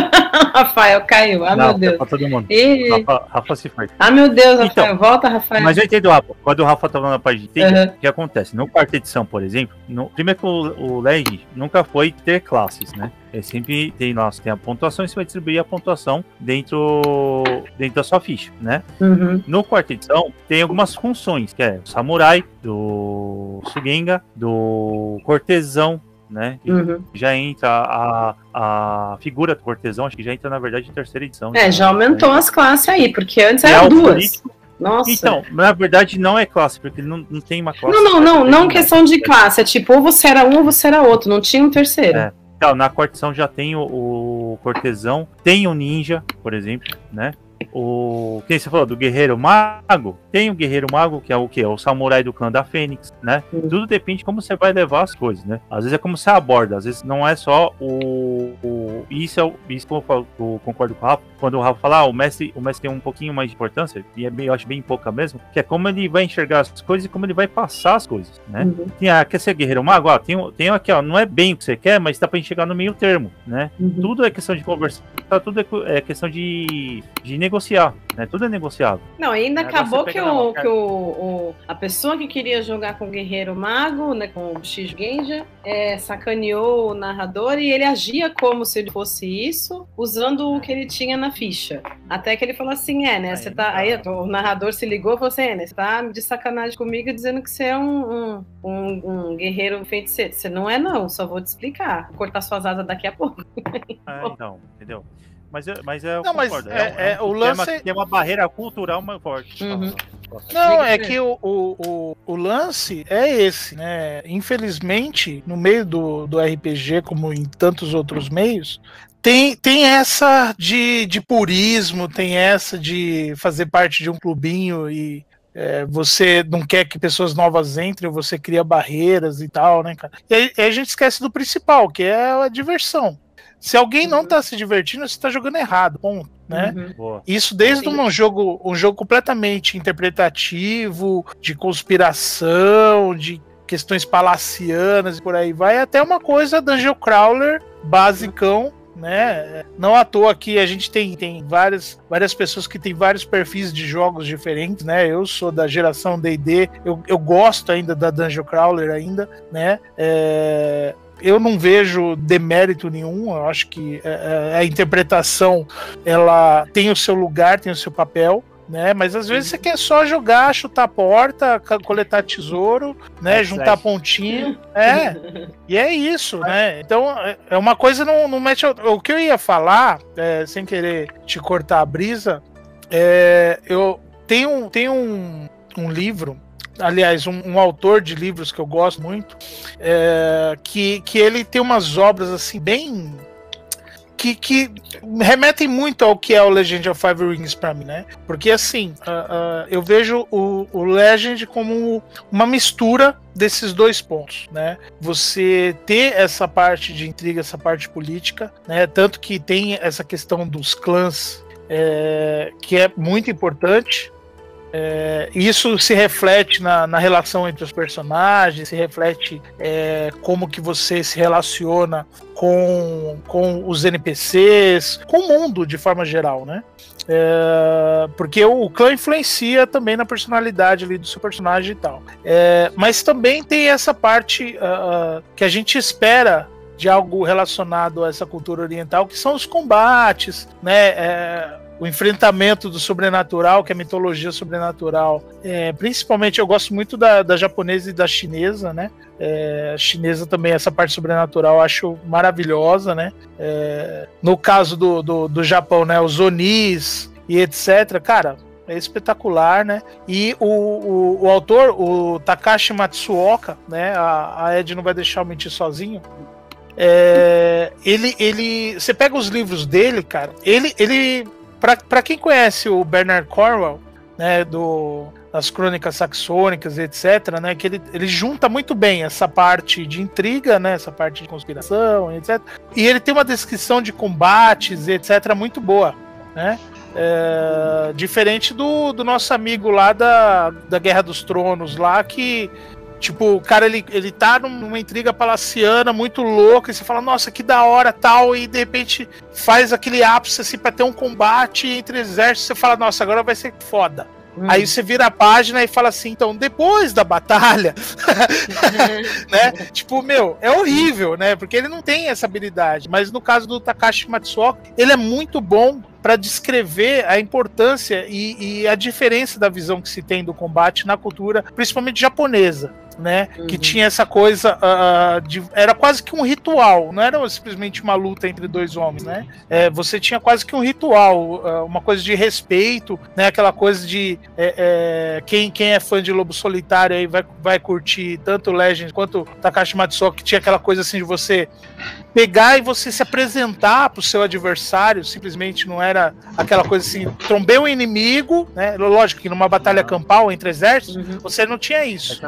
Rafael caiu. Ah, não, meu Deus. é pra todo mundo. Ih. Rafa, Rafa se foi. Ah, meu Deus, Então, Rafael. Volta, Rafael. Mas eu entendo, Rafa. Quando o Rafa tá falando na parte de intriga, Uhum. o que acontece? No quarta edição, por exemplo, no, primeiro que o, o Legend nunca foi ter classes, né? Ele sempre tem, nossa, tem a pontuação e você vai distribuir a pontuação dentro, dentro da sua ficha, né? Uhum. No quarta edição, tem algumas funções, que é o samurai, do Sugenga, do cortesão, né? Uhum. Já entra a, a figura do cortesão, acho que já entra, na verdade, em terceira edição. É, já aumentou as classes aí, porque antes eram é duas. político. Nossa. Então, na verdade, não é classe, porque não, não tem uma classe. não, não, não, não questão de classe. É tipo, ou você era um ou você era outro. Não tinha um terceiro. É. Então, na quarta edição já tem o, o cortesão, tem o ninja, por exemplo, né? O que você falou do guerreiro mago, tem o guerreiro mago que é o que é o samurai do clã da Fênix, né? Sim. Tudo depende de como você vai levar as coisas, né? Às vezes é como você aborda, às vezes não é só o, o isso é o, isso que eu, falo- eu concordo com o Rafa, quando o Rafa fala, ah, o mestre, o mestre tem um pouquinho mais de importância, e é bem, eu acho bem pouca mesmo, que é como ele vai enxergar as coisas e como ele vai passar as coisas, né? Uhum, Tem a, quer ser guerreiro mago? Ó, tem, tem aqui, ó, não é bem o que você quer, mas dá pra gente chegar no meio termo, né? uhum. Tudo é questão de conversar, tudo é, é questão de, de negociar, né? Tudo é negociável. Não, ainda Agora acabou que, o, que o, o- a pessoa que queria jogar com o Guerreiro Mago, né, com o X Genja, é, sacaneou o narrador e ele agia como se ele fosse isso, usando o que ele tinha na ficha. Até que ele falou assim: é, né? Você tá. Aí o narrador se ligou e falou assim: é, né? Você tá de sacanagem comigo dizendo que você é um, um, um- um guerreiro feiticeiro. Você não é, não, só vou te explicar. Vou cortar suas asas daqui a pouco. É, então, entendeu? Mas, é- mas é, eu Não, mas concordo, é- um- é, o lance- tema que tem uma barreira cultural mais forte. Uhum. Não, é que o, o, o, o lance é esse, né? Infelizmente, no meio do, do RPG, como em tantos outros meios, tem, tem essa de, de purismo, tem essa de fazer parte de um clubinho e é, você não quer que pessoas novas entrem, você cria barreiras e tal, né, cara? E aí, aí a gente esquece do principal, que é a diversão. Se alguém não tá se divertindo, você tá jogando errado, ponto, né? Uhum. Isso desde um jogo, um jogo completamente interpretativo, de conspiração, de questões palacianas e por aí vai, até uma coisa Dungeon Crawler basicão, né? Não à toa aqui a gente tem, tem várias, várias pessoas que têm vários perfis de jogos diferentes, né? Eu sou da geração D&D, eu, eu gosto ainda da Dungeon Crawler ainda, né? É, eu não vejo demérito nenhum, eu acho que é, é, a interpretação ela tem o seu lugar, tem o seu papel, né? Mas às vezes você quer só jogar, chutar a porta, coletar tesouro, né? É, juntar slash. pontinho, é. E é isso, né? Então é- é uma coisa não, não mete. O que eu ia falar, é, sem querer te cortar a brisa, é, eu tenho, tenho um, um livro. Aliás, um, um autor de livros que eu gosto muito, é, que, que ele tem umas obras assim, bem. Que, que remetem muito ao que é o Legend of Five Rings pra mim, né? Porque assim, ah, ah, eu vejo o, o Legend como uma mistura desses dois pontos, né? Você ter essa parte de intriga, essa parte política, né? Tanto que tem essa questão dos clãs é, que é muito importante. É, isso se reflete na, na relação entre os personagens, se reflete é, como que você se relaciona com, com os NPCs, com o mundo de forma geral, né? É, porque o, clã influencia também na personalidade ali do seu personagem e tal. É, mas também tem essa parte ah, que a gente espera de algo relacionado a essa cultura oriental, que são os combates, né? O enfrentamento do sobrenatural, que é a mitologia sobrenatural. É, principalmente eu gosto muito da, da japonesa e da chinesa, né? É, chinesa também, essa parte sobrenatural, eu acho maravilhosa, né? É, no caso do, do, do Japão, né? Os Onis e etc. Cara, é espetacular, né? E o, o, o autor, o Takashi Matsuoka, né? A, a Ed não vai deixar eu mentir sozinho. É, ele, ele, você pega os livros dele, cara. Ele, ele, para quem conhece o Bernard Cornwell, né? Do das crônicas saxônicas, etc., né? Que ele, ele junta muito bem essa parte de intriga, né? Essa parte de conspiração, etc. E ele tem uma descrição de combates, etc., muito boa, né? É, diferente do, do nosso amigo lá da, da Guerra dos Tronos, lá que Tipo, o cara ele, ele tá num- numa intriga palaciana muito louca, e você fala, nossa, que da hora tal, e de repente faz aquele ápice assim pra ter um combate entre exércitos, você fala, nossa, agora vai ser foda. Hum. Aí você vira a página e fala assim, então, depois da batalha, né? tipo, meu, é horrível, né? Porque ele não tem essa habilidade. Mas no caso do Takashi Matsuoka, ele é muito bom para descrever a importância e, e a diferença da visão que se tem do combate na cultura, principalmente japonesa. Né? Que Uhum. tinha essa coisa ah, de. Era quase que um ritual, não era simplesmente uma luta entre dois homens, né? É, você tinha quase que um ritual, ah, uma coisa de respeito, né? Aquela coisa de. é, é, quem, quem é fã de Lobo Solitário aí vai, vai curtir tanto o Legends quanto Takashi Matsuoka, que tinha aquela coisa assim de você pegar e você se apresentar pro seu adversário, simplesmente não era aquela coisa assim, trombei um inimigo, né? Lógico que numa batalha campal entre exércitos, Uhum. você não tinha isso.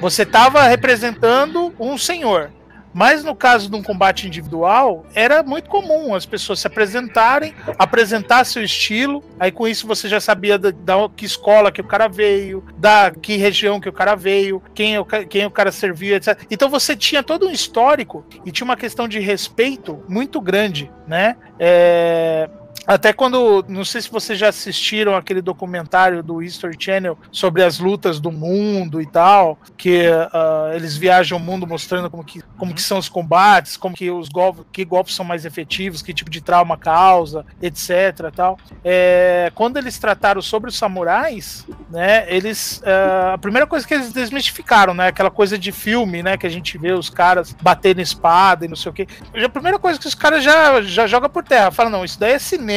Você estava representando um senhor. Mas no caso de um combate individual, era muito comum as pessoas se apresentarem, apresentar seu estilo, aí com isso você já sabia da, da que escola que o cara veio, da que região que o cara veio, quem o, ca- quem o cara servia, etc. Então você tinha todo um histórico e tinha uma questão de respeito muito grande, né? É, até quando, não sei se vocês já assistiram aquele documentário do History Channel sobre as lutas do mundo e tal, que ah, eles viajam o mundo mostrando como que, como que são os combates, como que os golpes, que golpes são mais efetivos, que tipo de trauma causa, etc. Tal. É, quando eles trataram sobre os samurais, né, eles ah, a primeira coisa que eles desmistificaram, né, aquela coisa de filme, né, que a gente vê os caras batendo espada e não sei o que. A primeira coisa que os caras já já joga por terra, fala não, isso daí é cinema,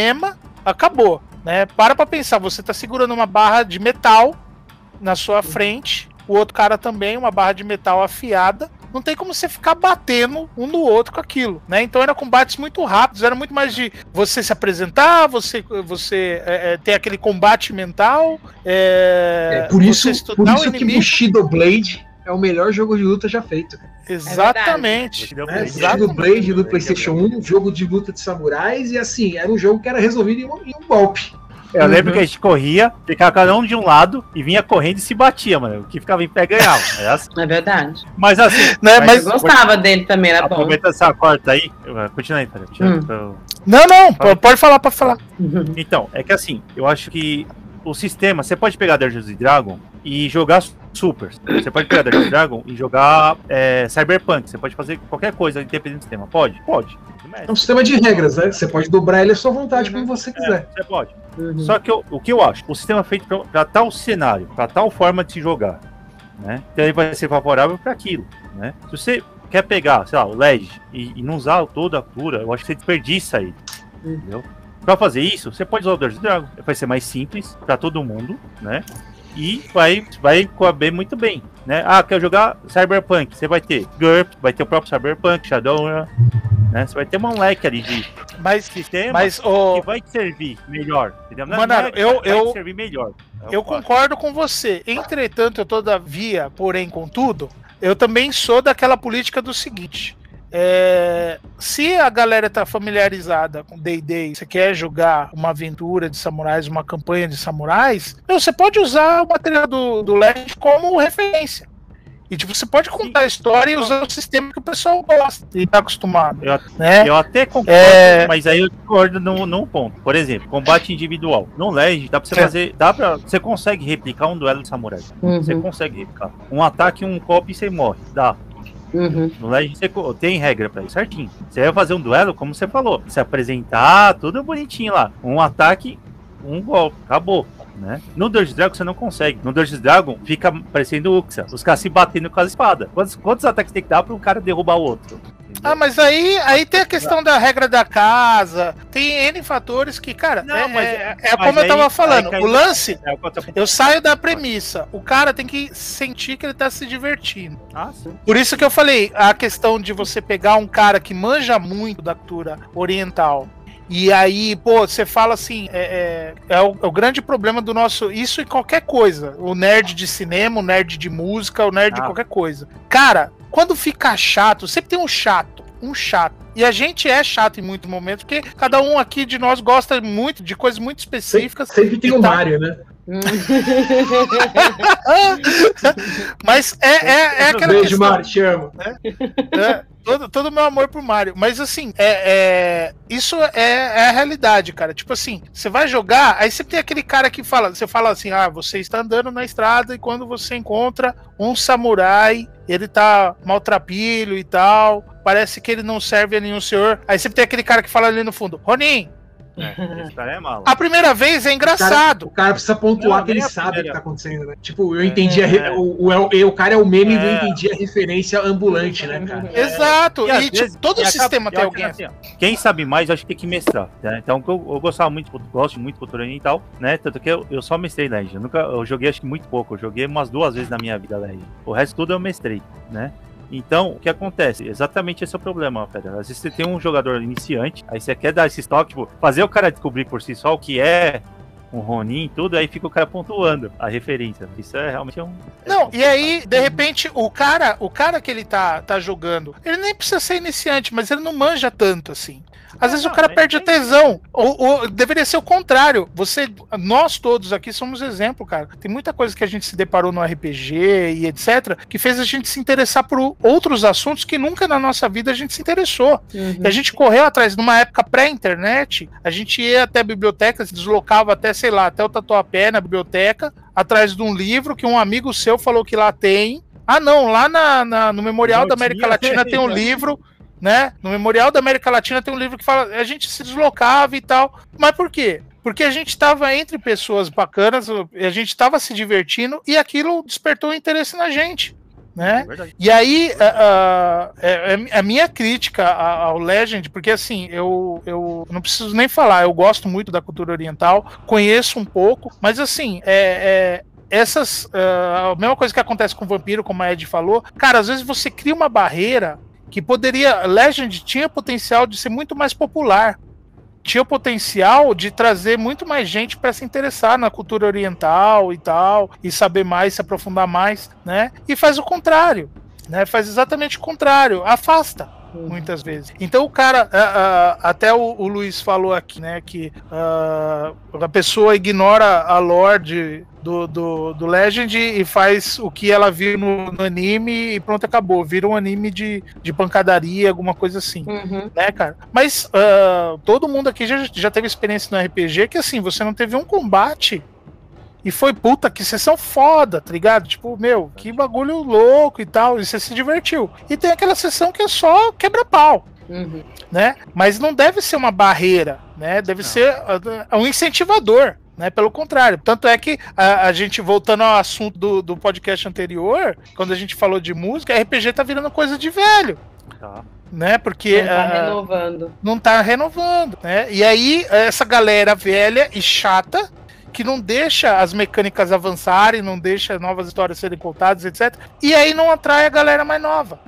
acabou, né? Para pra pensar, você tá segurando uma barra de metal na sua frente, o outro cara também, uma barra de metal afiada. Não tem como você ficar batendo um no outro com aquilo, né? Então eram combates muito rápidos, era muito mais de você se apresentar, você, você é, é, ter aquele combate mental. É, É, por isso, por isso que. Bushido Blade é o melhor jogo de luta já feito. Exatamente. Deu Né? Exato. Bushido Blade do PlayStation 1, um jogo de luta de samurais, e assim, era um jogo que era resolvido em um, em um golpe. Eu lembro Uhum. que a gente corria, ficava cada um de um lado e vinha correndo e se batia, mano. O que ficava em pé ganhava. Assim. É verdade. Mas assim, Né, mas- Eu gostava dele também, era bom. aproveita essa corta aí. Continua aí, eu- Hum. Não, não, pode falar, pode falar. Então, é que assim, eu acho que o sistema, você pode pegar Dungeons Dragon e jogar Super. Você pode pegar Dungeons Dragon e jogar é, Cyberpunk. Você pode fazer qualquer coisa independente do sistema. Pode? Pode. É um sistema de regras, né? Você pode dobrar ele à sua vontade, como você quiser. Você pode. Uhum. Só que eu- o que eu acho, o sistema é feito pra- pra tal cenário, pra tal forma de se jogar, né? Então ele vai ser favorável para aquilo, né? Se você quer pegar, sei lá, o LED e, e não usar toda a cura, eu acho que você desperdiça ele, Hum. entendeu? Pra fazer isso, você pode usar o Dungeons Dragon, vai ser mais simples pra todo mundo, né? E vai, vai caber muito bem, né? Ah, quer jogar Cyberpunk, você vai ter GURP, vai ter o próprio Cyberpunk, Shadowrun, né? Você vai ter um leque ali de Mas, sistema mas que o, vai te servir melhor, entendeu? Não é- Manaro, é que eu- vai eu- te servir melhor. É Eu que acho. concordo com você. Entretanto, eu todavia, porém, contudo, eu também sou daquela política do seguinte. É, se a galera tá familiarizada com D&D, você quer jogar uma aventura de samurais, uma campanha de samurais, você pode usar o material do, do Legend como referência. E tipo, você pode contar a história e usar o sistema que o pessoal gosta e tá acostumado. Eu, Né? eu até concordo, É. mas aí eu discordo num, num ponto. Por exemplo, combate individual. No Legend, dá pra você É. fazer. Dá pra, você consegue replicar um duelo de samurai. Você Uhum. consegue replicar. Um ataque, um golpe e você morre. Dá. Uhum. No Legend co- tem regra pra isso, certinho. Você vai fazer um duelo, como você falou. Se apresentar, tudo bonitinho lá. Um ataque, um golpe. Acabou. Né? No Dungeons Dragon você não consegue. No Dungeons Dragon fica parecendo Uxa. Os caras se batendo com as espadas. Quantos, quantos ataques tem que dar para um cara derrubar o outro? Ah, mas aí, aí tem a questão da regra da casa, tem N fatores que, cara, Não, é, mas- é, é mas como eu aí- tava aí falando, cai- o lance, É que eu eu saio da premissa, o cara tem que sentir que ele tá se divertindo. Ah, sim. Por isso que eu falei, a questão de você pegar um cara que manja muito da cultura oriental. E aí, pô, você fala assim, é, é, é o, é o grande problema do nosso. Isso em qualquer coisa. O nerd de cinema, o nerd de música, o nerd de Ah. qualquer coisa. Cara, quando fica chato, sempre tem um chato. Um chato. E a gente é chato em muitos momentos, porque cada um aqui de nós gosta muito de coisas muito Sempre, específicas. sempre tem o Tá. Mario, né? Mas é, é, é aquela Beijo, questão. Mario, te amo. É, todo, todo meu amor pro Mario. Mas assim, é, é- isso é, é a realidade, cara. Tipo assim, você vai jogar, aí você tem aquele cara que fala, você fala assim, ah, você está andando na estrada e quando você encontra um samurai, ele tá maltrapilho e tal, parece que ele não serve a nenhum senhor. Aí sempre tem aquele cara que fala ali no fundo, Ronin, É, esse cara é mala. A primeira vez é engraçado. O cara precisa pontuar Não, que ele sabe o que tá acontecendo, né? Tipo, eu É. entendi a re- o, o, o cara é o meme do eu É. entendi a referência ambulante, né, cara? Exato. E E, tipo, vezes- todo e acaba- sistema e tem alguém assim. Quem sabe mais, acho que tem que mestrar. né? Então, eu, eu gostava muito, gosto muito de cultura oriental, né? Tanto que eu, eu só mestrei Legend. Eu, nunca, eu joguei acho que muito pouco. Eu joguei umas duas vezes na minha vida Legend. O resto tudo eu mestrei, né? Então, o que acontece? Exatamente esse é o problema, Pedro. Às vezes você tem um jogador iniciante, aí você quer dar esse toque, tipo, fazer o cara descobrir por si só o que é um Ronin e tudo, aí fica o cara pontuando a referência. Isso é realmente um. Não, e aí, de repente, o cara, o cara que ele tá, tá jogando, ele nem precisa ser iniciante, mas ele não manja tanto assim. Às vezes o Não, cara mas perde a tesão. Ou, ou deveria ser o contrário. Você, nós todos aqui somos exemplo, cara. Tem muita coisa que a gente se deparou no RPG e etc, que fez a gente se interessar por outros assuntos que nunca na nossa vida a gente se interessou. Uhum. E a gente correu atrás, numa época pré-internet, a gente ia até a biblioteca, se deslocava até, sei lá, até o Tatuapé na biblioteca, atrás de um livro que um amigo seu falou que lá tem. Ah, não, lá na, na- no Memorial Não da América tinha, Latina tem um livro, né? No Memorial da América Latina tem um livro que fala. A gente se deslocava e tal. Mas por quê? Porque a gente estava entre pessoas bacanas, a gente estava se divertindo e aquilo despertou interesse na gente, né? É. E aí, a, a- é- é a minha crítica ao Legend, porque assim, eu, eu não preciso nem falar, eu gosto muito da cultura oriental, conheço um pouco, mas assim, é. é- essas. ah, a mesma coisa que acontece com o vampiro, como a Ed falou, cara, às vezes você cria uma barreira que poderia. Legend tinha potencial de ser muito mais popular. Tinha o potencial de trazer muito mais gente para se interessar na cultura oriental e tal, e saber mais, se aprofundar mais, né? E faz o contrário, né? Faz exatamente o contrário, afasta muitas vezes. Então o cara, ah, ah, até o, o Luiz falou aqui, né, que ah, a pessoa ignora a lore do, do, do Legend e faz o que ela viu no, no anime e pronto, acabou. Vira um anime de, de pancadaria, alguma coisa assim Uhum. né, cara? Mas ah, todo mundo aqui já, já teve experiência no RPG que assim, você não teve um combate e foi puta, que sessão foda, tá ligado? Tipo, meu, que bagulho louco e tal, e você se divertiu. E tem aquela sessão que é só quebra-pau. Uhum. Né? Mas não deve ser uma barreira, né? Deve Não. ser ah, um incentivador, né? Pelo contrário. Tanto é que a, a gente, voltando ao assunto do, do podcast anterior, quando a gente falou de música, RPG tá virando coisa de velho, Tá. né? Porque Não tá ah, renovando. não tá renovando, né? E aí, essa galera velha e chata, que não deixa as mecânicas avançarem, não deixa novas histórias serem contadas, etc. E aí não atrai a galera mais nova.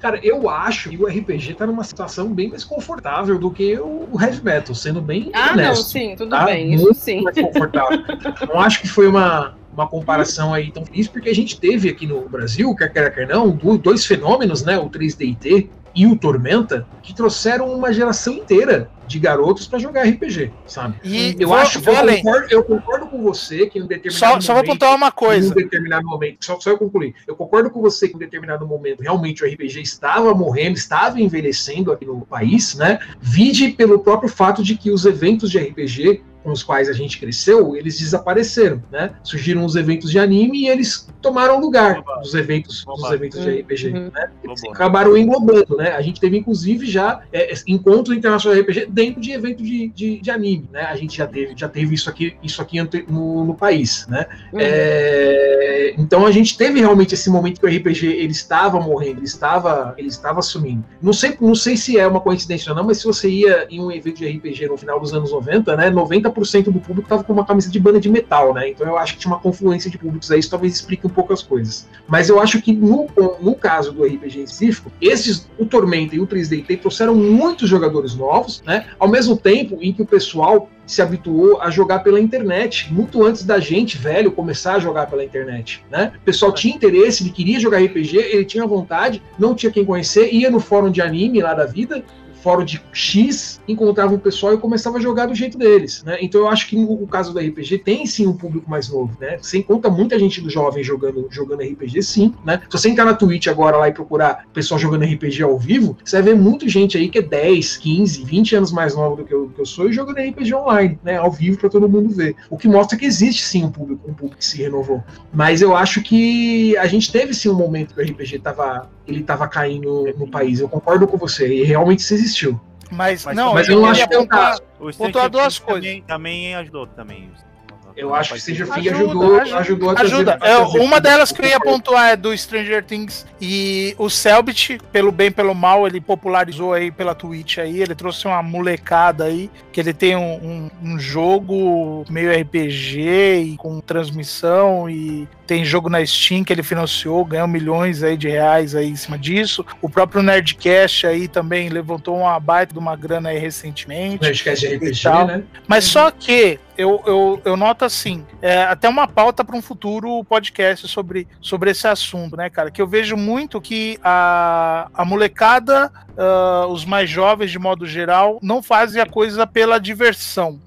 Cara, eu acho que o RPG tá numa situação bem mais confortável do que o heavy metal, sendo bem Ah, não, honesto. sim, tudo tá? bem, isso Muito sim. mais confortável. não acho que foi uma, uma comparação aí tão feliz, porque a gente teve aqui no Brasil, quer queira, quer não, do- dois fenômenos, né? O 3DT e o Tormenta, que trouxeram uma geração inteira de garotos pra jogar RPG, sabe? E Eu vou, acho que eu concordo, eu concordo com você que em um determinado Só, só vou momento- pontuar uma em coisa. um determinado momento, só, só eu concluir. Eu concordo com você que em um determinado momento realmente o RPG estava morrendo, estava envelhecendo aqui no país, né? Vide pelo próprio fato de que os eventos de RPG com os quais a gente cresceu, eles desapareceram, né? Surgiram os eventos de anime e eles tomaram lugar Oba. dos eventos, dos Oba. eventos de RPG, Uhum. né? Eles Oba. acabaram englobando, né? A gente teve inclusive já é, encontros internacionais de RPG dentro de eventos de, de, de anime, né? A gente já teve, já teve isso aqui, isso aqui no, no país, né? Uhum. É, então a gente teve realmente esse momento que o RPG ele estava morrendo, ele estava, ele estava sumindo. Não sei, não sei se é uma coincidência ou não, mas se você ia em um evento de RPG no final dos anos 90, né, 90% do público estava com uma camisa de banda de metal, né? Então eu acho que tinha uma confluência de públicos aí, isso talvez explique um pouco as coisas. Mas eu acho que no, no caso do RPG em específico, esses, o Tormenta e o 3DT trouxeram muitos jogadores novos, né? Ao mesmo tempo em que o pessoal se habituou a jogar pela internet, muito antes da gente, velho, começar a jogar pela internet, né? O pessoal tinha interesse, ele queria jogar RPG, ele tinha vontade, não tinha quem conhecer, ia no fórum de anime lá da vida, fórum de X, encontrava um pessoal e começava a jogar do jeito deles, né? Então eu acho que o caso do RPG tem sim um público mais novo, né? Você encontra muita gente do jovem jogando, jogando RPG, sim, né? Se você entrar na Twitch agora lá e procurar pessoal jogando RPG ao vivo, você vai ver muita gente aí que é 10, 15, 20 anos mais nova do que eu, que eu sou e jogando RPG online, né? Ao vivo para todo mundo ver. O que mostra que existe sim um público, um público que se renovou. Mas eu acho que a gente teve sim um momento que o RPG tava, ele tava caindo no país. Eu concordo com você, e realmente isso existiu. Mas, Mas não, mas eu eu acho que é pontuar- caso. Pontuar duas também, coisas. Também ajudou também. Eu acho que Stranger Things ajudou, ajuda. ajudou a trazer- Ajuda. a É, trazer uma tudo. delas que eu ia pontuar é do Stranger Things e o Selbit, pelo bem pelo mal, ele popularizou aí pela Twitch aí, ele trouxe uma molecada aí, que ele tem um, um- um jogo meio RPG e com transmissão e tem jogo na Steam que ele financiou, ganhou milhões aí de reais aí em cima disso. O próprio Nerdcast aí também levantou uma baita de uma grana aí recentemente. Nerdcast RPG, né? Mas só que eu, eu, eu noto assim, é, até uma pauta para um futuro podcast sobre, sobre esse assunto, né, cara? Que eu vejo muito que a, a molecada, ah, os mais jovens de modo geral, não fazem a coisa pela diversão.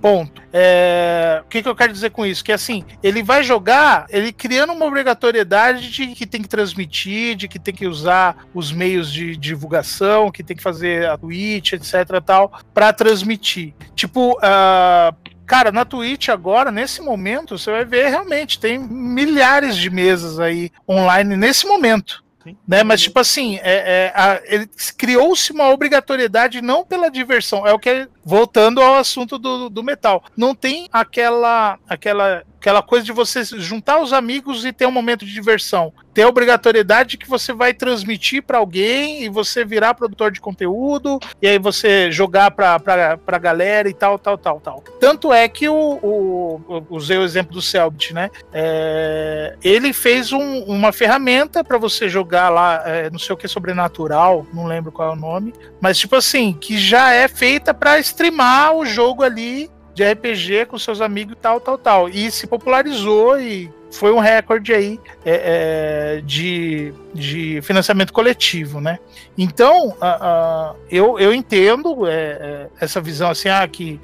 Ponto. É, o que, que eu quero dizer com isso? Que assim, ele vai jogar, ele criando uma obrigatoriedade de que tem que transmitir, de que tem que usar os meios de divulgação, que tem que fazer a Twitch, etc. tal, para transmitir. Tipo, ah, Cara, na Twitch agora, nesse momento, você vai ver realmente, tem milhares de mesas aí online nesse momento. Sim. Né? Mas, tipo assim, é, é, criou-se uma obrigatoriedade não pela diversão, é o que é- voltando ao assunto do, do metal. Não tem aquela, aquela, aquela coisa de você juntar os amigos e ter um momento de diversão. Tem a obrigatoriedade que você vai transmitir para alguém e você virar produtor de conteúdo e aí você jogar pra, pra galera e tal, tal, tal, tal. Tanto é que o, o usei o exemplo do Selbit, né? É, ele fez um- uma ferramenta para você jogar lá, é, não sei o que sobrenatural, não lembro qual é o nome, mas tipo assim, que já é feita para streamar o jogo ali de RPG com seus amigos e tal, tal, tal. E se popularizou e foi um recorde aí é, é, de, de financiamento coletivo, né? Então, a- a- eu, eu entendo é, é, essa visão assim, ah, que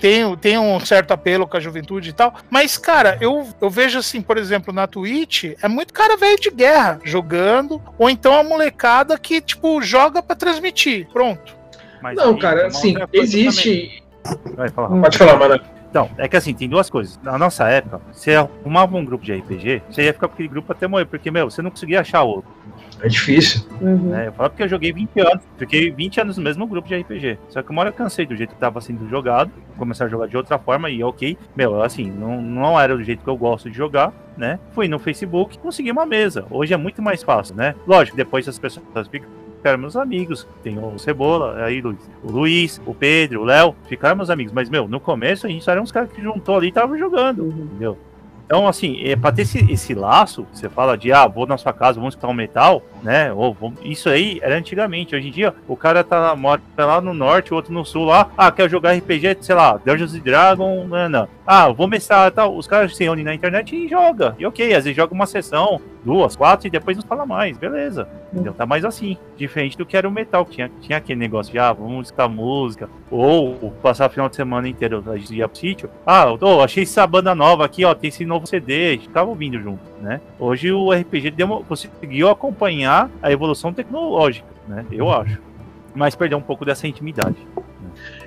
tem, tem um certo apelo com a juventude e tal, mas, cara, eu, eu vejo assim, por exemplo, na Twitch, é muito cara velho de guerra jogando, ou então a molecada que, tipo, joga pra transmitir, pronto. Mas Não, aí cara, uma assim, existe. Vai falar. Pode falar, mano. Então, é que assim, tem duas coisas. Na nossa época, você arrumava um grupo de RPG, você ia ficar com aquele grupo até morrer, porque, meu, você não conseguia achar outro. É difícil. Uhum. Né? Eu falo porque eu joguei 20 anos, fiquei 20 anos no mesmo grupo de RPG. Só que uma hora eu cansei do jeito que tava sendo jogado, começar a jogar de outra forma e ok. Meu, assim, não, não era do jeito que eu gosto de jogar, né? Fui no Facebook e consegui uma mesa. Hoje é muito mais fácil, né? Lógico, depois as pessoas ficam ficaram meus amigos. Tem o Cebola, aí Luiz, o Luiz, o Pedro, o Léo, ficaram meus amigos. Mas, meu, no começo a gente só era uns caras que juntou ali e tava jogando, Uhum. entendeu? Então, assim, é, pra ter esse, esse laço, você fala de, ah, vou na sua casa, vamos escutar um metal, né? Ou, vamos- isso aí era antigamente. Hoje em dia, o cara tá, lá- mora lá no norte, o outro no sul lá, ah, quer jogar RPG, sei lá, Dungeons and Dragons, não, não. Ah, vou mestrar tal. Os caras se reúnem na internet e joga. E ok, às vezes joga uma sessão, duas, quatro, e depois não fala mais, beleza. Entendeu? Tá mais assim. Diferente do que era o metal, que tinha, tinha aquele negócio de, ah, vamos escutar música, ou passar o final de semana inteiro, a gente ia pro sítio. Ah, eu tô, achei essa banda nova aqui, ó, tem esse novo CD, a gente ficava ouvindo junto, né? Hoje o RPG demo- conseguiu acompanhar a evolução tecnológica, né? Eu acho. Mas perdeu um pouco dessa intimidade.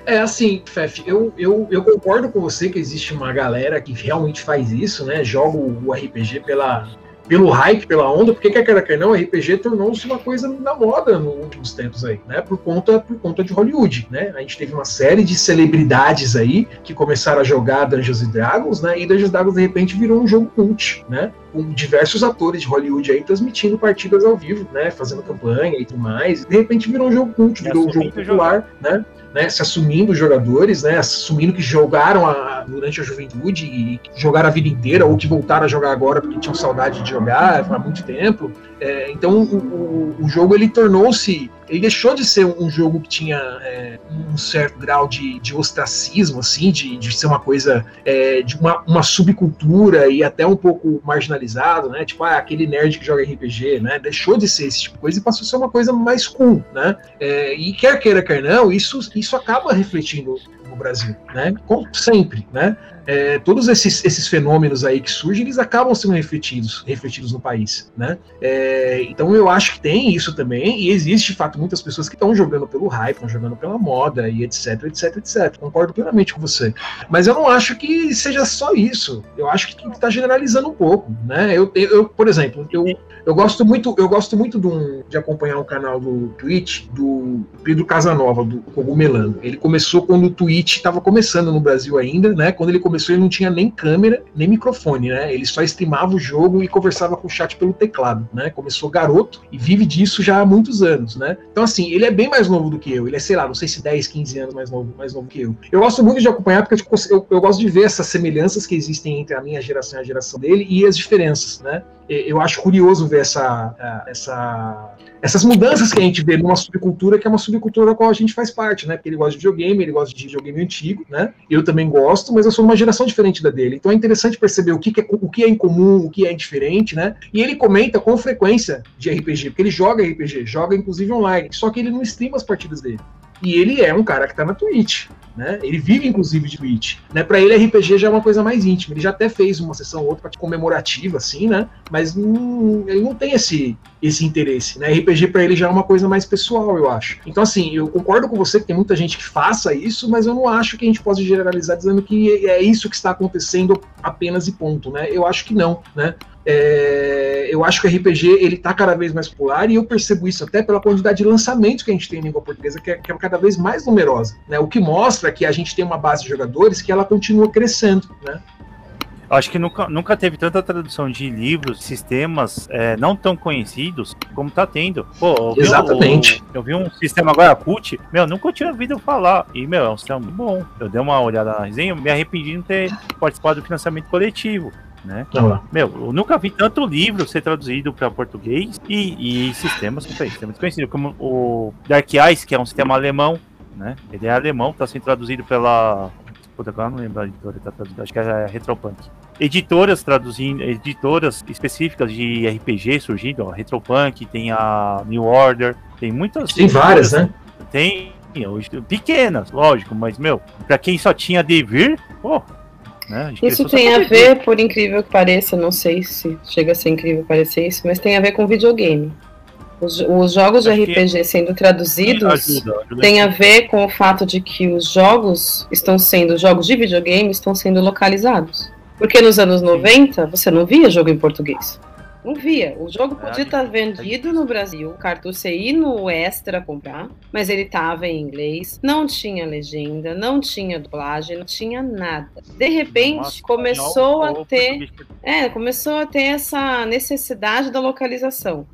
É assim, Fef, eu, eu, eu concordo com você que existe uma galera que realmente faz isso, né? Joga o RPG pela, pelo hype, pela onda, porque quer queira quer não, RPG tornou-se uma coisa da moda nos últimos tempos aí, né? Por conta, por conta de Hollywood, né? A gente teve uma série de celebridades aí que começaram a jogar Dungeons and Dragons, né? E Dungeons Dragons de repente virou um jogo cult, né? Com diversos atores de Hollywood aí transmitindo partidas ao vivo, né? Fazendo campanha e tudo mais. De repente virou um jogo cult, E virou um jogo popular, né? Né, se assumindo os jogadores, né, assumindo que jogaram a- durante a juventude e jogaram a vida inteira, ou que voltaram a jogar agora porque tinham saudade de jogar há muito tempo. É, então o, o- jogo ele tornou-se, ele deixou de ser um jogo que tinha é, um certo grau de, de ostracismo, assim, de, de ser uma coisa é, de uma, uma subcultura e até um pouco marginalizado, né? Tipo, ah, aquele nerd que joga RPG, né? Deixou de ser esse tipo de coisa e passou a ser uma coisa mais cool, né? É, e quer queira, quer não, isso, isso acaba refletindo no Brasil, né? Como sempre, né? É, todos esses, esses fenômenos aí que surgem, eles acabam sendo refletidos, refletidos no país, né? É, então eu acho que tem isso também, e existe de fato muitas pessoas que estão jogando pelo hype, estão jogando pela moda e etc, etc, etc. Concordo plenamente com você. Mas eu não acho que seja só isso. Eu acho que está generalizando um pouco, né? Eu, eu, por exemplo, eu, eu gosto muito, eu gosto muito de, um, de acompanhar um canal do Twitch do Pedro Casanova, do Cogumelano. Ele começou quando o Twitch estava começando no Brasil ainda, né? Quando ele começou, ele não tinha nem câmera, nem microfone, né? Ele só streamava o jogo e conversava com o chat pelo teclado, né? Começou garoto e vive disso já há muitos anos, né? Então, assim, ele é bem mais novo do que eu. Ele é, sei lá, não sei se 10, 15 anos mais novo, mais novo que eu. Eu gosto muito de acompanhar porque eu, eu, eu gosto de ver essas semelhanças que existem entre a minha geração e a geração dele e as diferenças, né? Eu acho curioso ver essa, essa essas mudanças que a gente vê numa subcultura que é uma subcultura da qual a gente faz parte, né? Porque ele gosta de videogame, ele gosta de videogame antigo, né? Eu também gosto, mas eu sou uma geração diferente da dele. Então é interessante perceber o que, é, o que é em comum, o que é diferente, né? E ele comenta com frequência de RPG, porque ele joga RPG, joga inclusive online, só que ele não streama as partidas dele. E ele é um cara que tá na Twitch. Né? Ele vive inclusive de Twitch, né? Para ele RPG já é uma coisa mais íntima. Ele já até fez uma sessão ou outra comemorativa assim, né? Mas não, ele não tem esse esse interesse, né? RPG para ele já é uma coisa mais pessoal, eu acho. Então assim, eu concordo com você que tem muita gente que faça isso, mas eu não acho que a gente possa generalizar dizendo que é isso que está acontecendo apenas e ponto, né? Eu acho que não, né? É, eu acho que o RPG ele está cada vez mais popular e eu percebo isso até pela quantidade de lançamentos que a gente tem em língua portuguesa, que é, que é cada vez mais numerosa. Né? O que mostra que a gente tem uma base de jogadores que ela continua crescendo. Né? Acho que nunca, nunca teve tanta tradução de livros, sistemas é, não tão conhecidos como tá tendo. Pô, eu Exatamente. Eu, eu vi um sistema agora, CUT, meu, nunca tinha ouvido falar. E, meu, é um sistema muito bom. Eu dei uma olhada na resenha, me arrependi de não ter participado do financiamento coletivo né? Uhum. Meu, eu nunca vi tanto livro ser traduzido para português e, e sistemas sistemas conhecidos, como o Dark Eyes, que é um sistema alemão, né? Ele é alemão, está sendo traduzido pela. Puta, agora não lembro a editora que tá traduzindo, acho que é a Retropunk. Editoras traduzindo, editoras específicas de RPG surgindo, ó, Retropunk, tem a New Order, tem muitas. Tem várias, né? Tem, pequenas, lógico, mas, meu, pra quem só tinha Devir, pô, né? Isso tem a ver, por incrível que pareça, não sei se chega a ser incrível parecer isso, mas tem a ver com videogame. Os, os jogos Acho de RPG sendo traduzidos ajuda, ajuda tem a ver com o fato de que os jogos estão sendo, jogos de videogame estão sendo localizados. Porque nos anos 90 você não via jogo em português. Não via. O jogo podia estar vendido no Brasil, cartucho ir no Extra comprar, mas ele estava em inglês, não tinha legenda, não tinha dublagem, não tinha nada. De repente, Nossa, começou a ter. É, começou a ter essa necessidade da localização.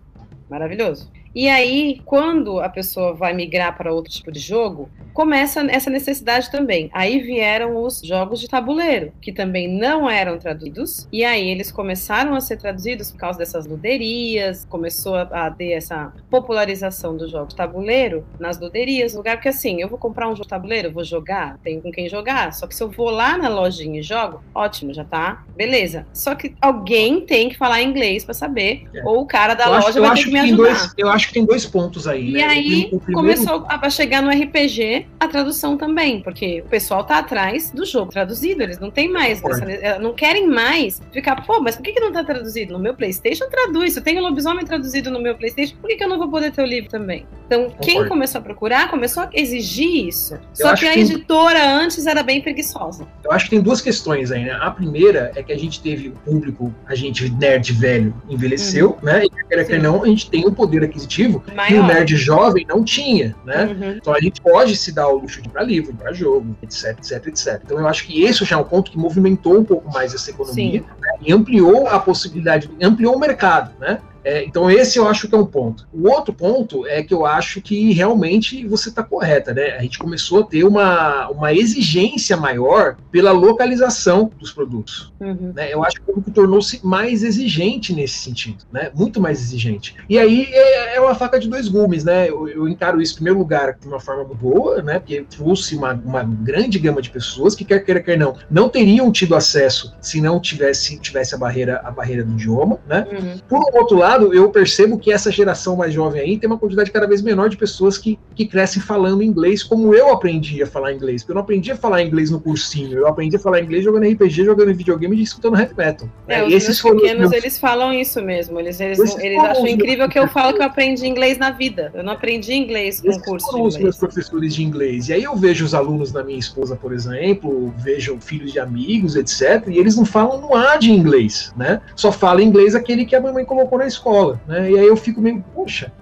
Maravilhoso. E aí, quando a pessoa vai migrar para outro tipo de jogo, começa essa necessidade também. Aí vieram os jogos de tabuleiro, que também não eram traduzidos, e aí eles começaram a ser traduzidos por causa dessas luderias, começou a ter essa popularização do jogo de tabuleiro nas luderias, lugar porque assim, eu vou comprar um jogo de tabuleiro, vou jogar, tenho com quem jogar, só que se eu vou lá na lojinha e jogo, ótimo, já tá, beleza. Só que alguém tem que falar inglês para saber, é. ou o cara da eu loja acho, vai ter que me ajudar. Dois, eu acho que tem dois pontos aí. E né? aí primeiro... começou a chegar no RPG a tradução também, porque o pessoal tá atrás do jogo traduzido, eles não tem mais, essa, não querem mais ficar, pô, mas por que, que não tá traduzido? No meu PlayStation traduz, eu tenho o lobisomem traduzido no meu PlayStation, por que, que eu não vou poder ter o livro também? Então, Concordo. quem começou a procurar começou a exigir isso. Eu Só que a que editora antes era bem preguiçosa. Eu acho que tem duas questões aí, né? A primeira é que a gente teve o público, a gente nerd velho envelheceu, uhum. né? E quer que não, a gente tem o um poder aquisitivo Maior. que o nerd jovem não tinha, né? Uhum. Então a gente pode se dar o luxo de ir para livro, para jogo, etc, etc, etc. Então eu acho que esse já é um ponto que movimentou um pouco mais essa economia né? e ampliou a possibilidade, ampliou o mercado, né? É, então, esse eu acho que é um ponto. O outro ponto é que eu acho que realmente você está correta, né? A gente começou a ter uma, uma exigência maior pela localização dos produtos. Uhum. Né? Eu acho que o público tornou-se mais exigente nesse sentido, né? Muito mais exigente. E aí é, é uma faca de dois gumes, né? Eu, eu, encaro isso, em primeiro lugar, de uma forma boa, né? Porque trouxe uma, uma grande gama de pessoas que, quer queira, quer não, não teriam tido acesso se não tivesse, tivesse a barreira, a barreira do idioma, né? Uhum. Por outro lado, lado, eu percebo que essa geração mais jovem aí tem uma quantidade cada vez menor de pessoas que, que crescem falando inglês, como eu aprendi a falar inglês. Porque eu não aprendi a falar inglês no cursinho, eu aprendi a falar inglês jogando RPG, jogando videogame e escutando heavy metal. É, os esses pequenos, meus... eles falam isso mesmo. Eles, eles, eles acham incrível que eu falo que eu aprendi inglês na vida. Eu não aprendi inglês com curso de inglês. os meus professores de inglês. E aí eu vejo os alunos da minha esposa, por exemplo, vejo filhos de amigos, etc. E eles não falam no A de inglês, né? Só fala inglês aquele que a mamãe colocou na escola, né? E aí eu fico meio, poxa,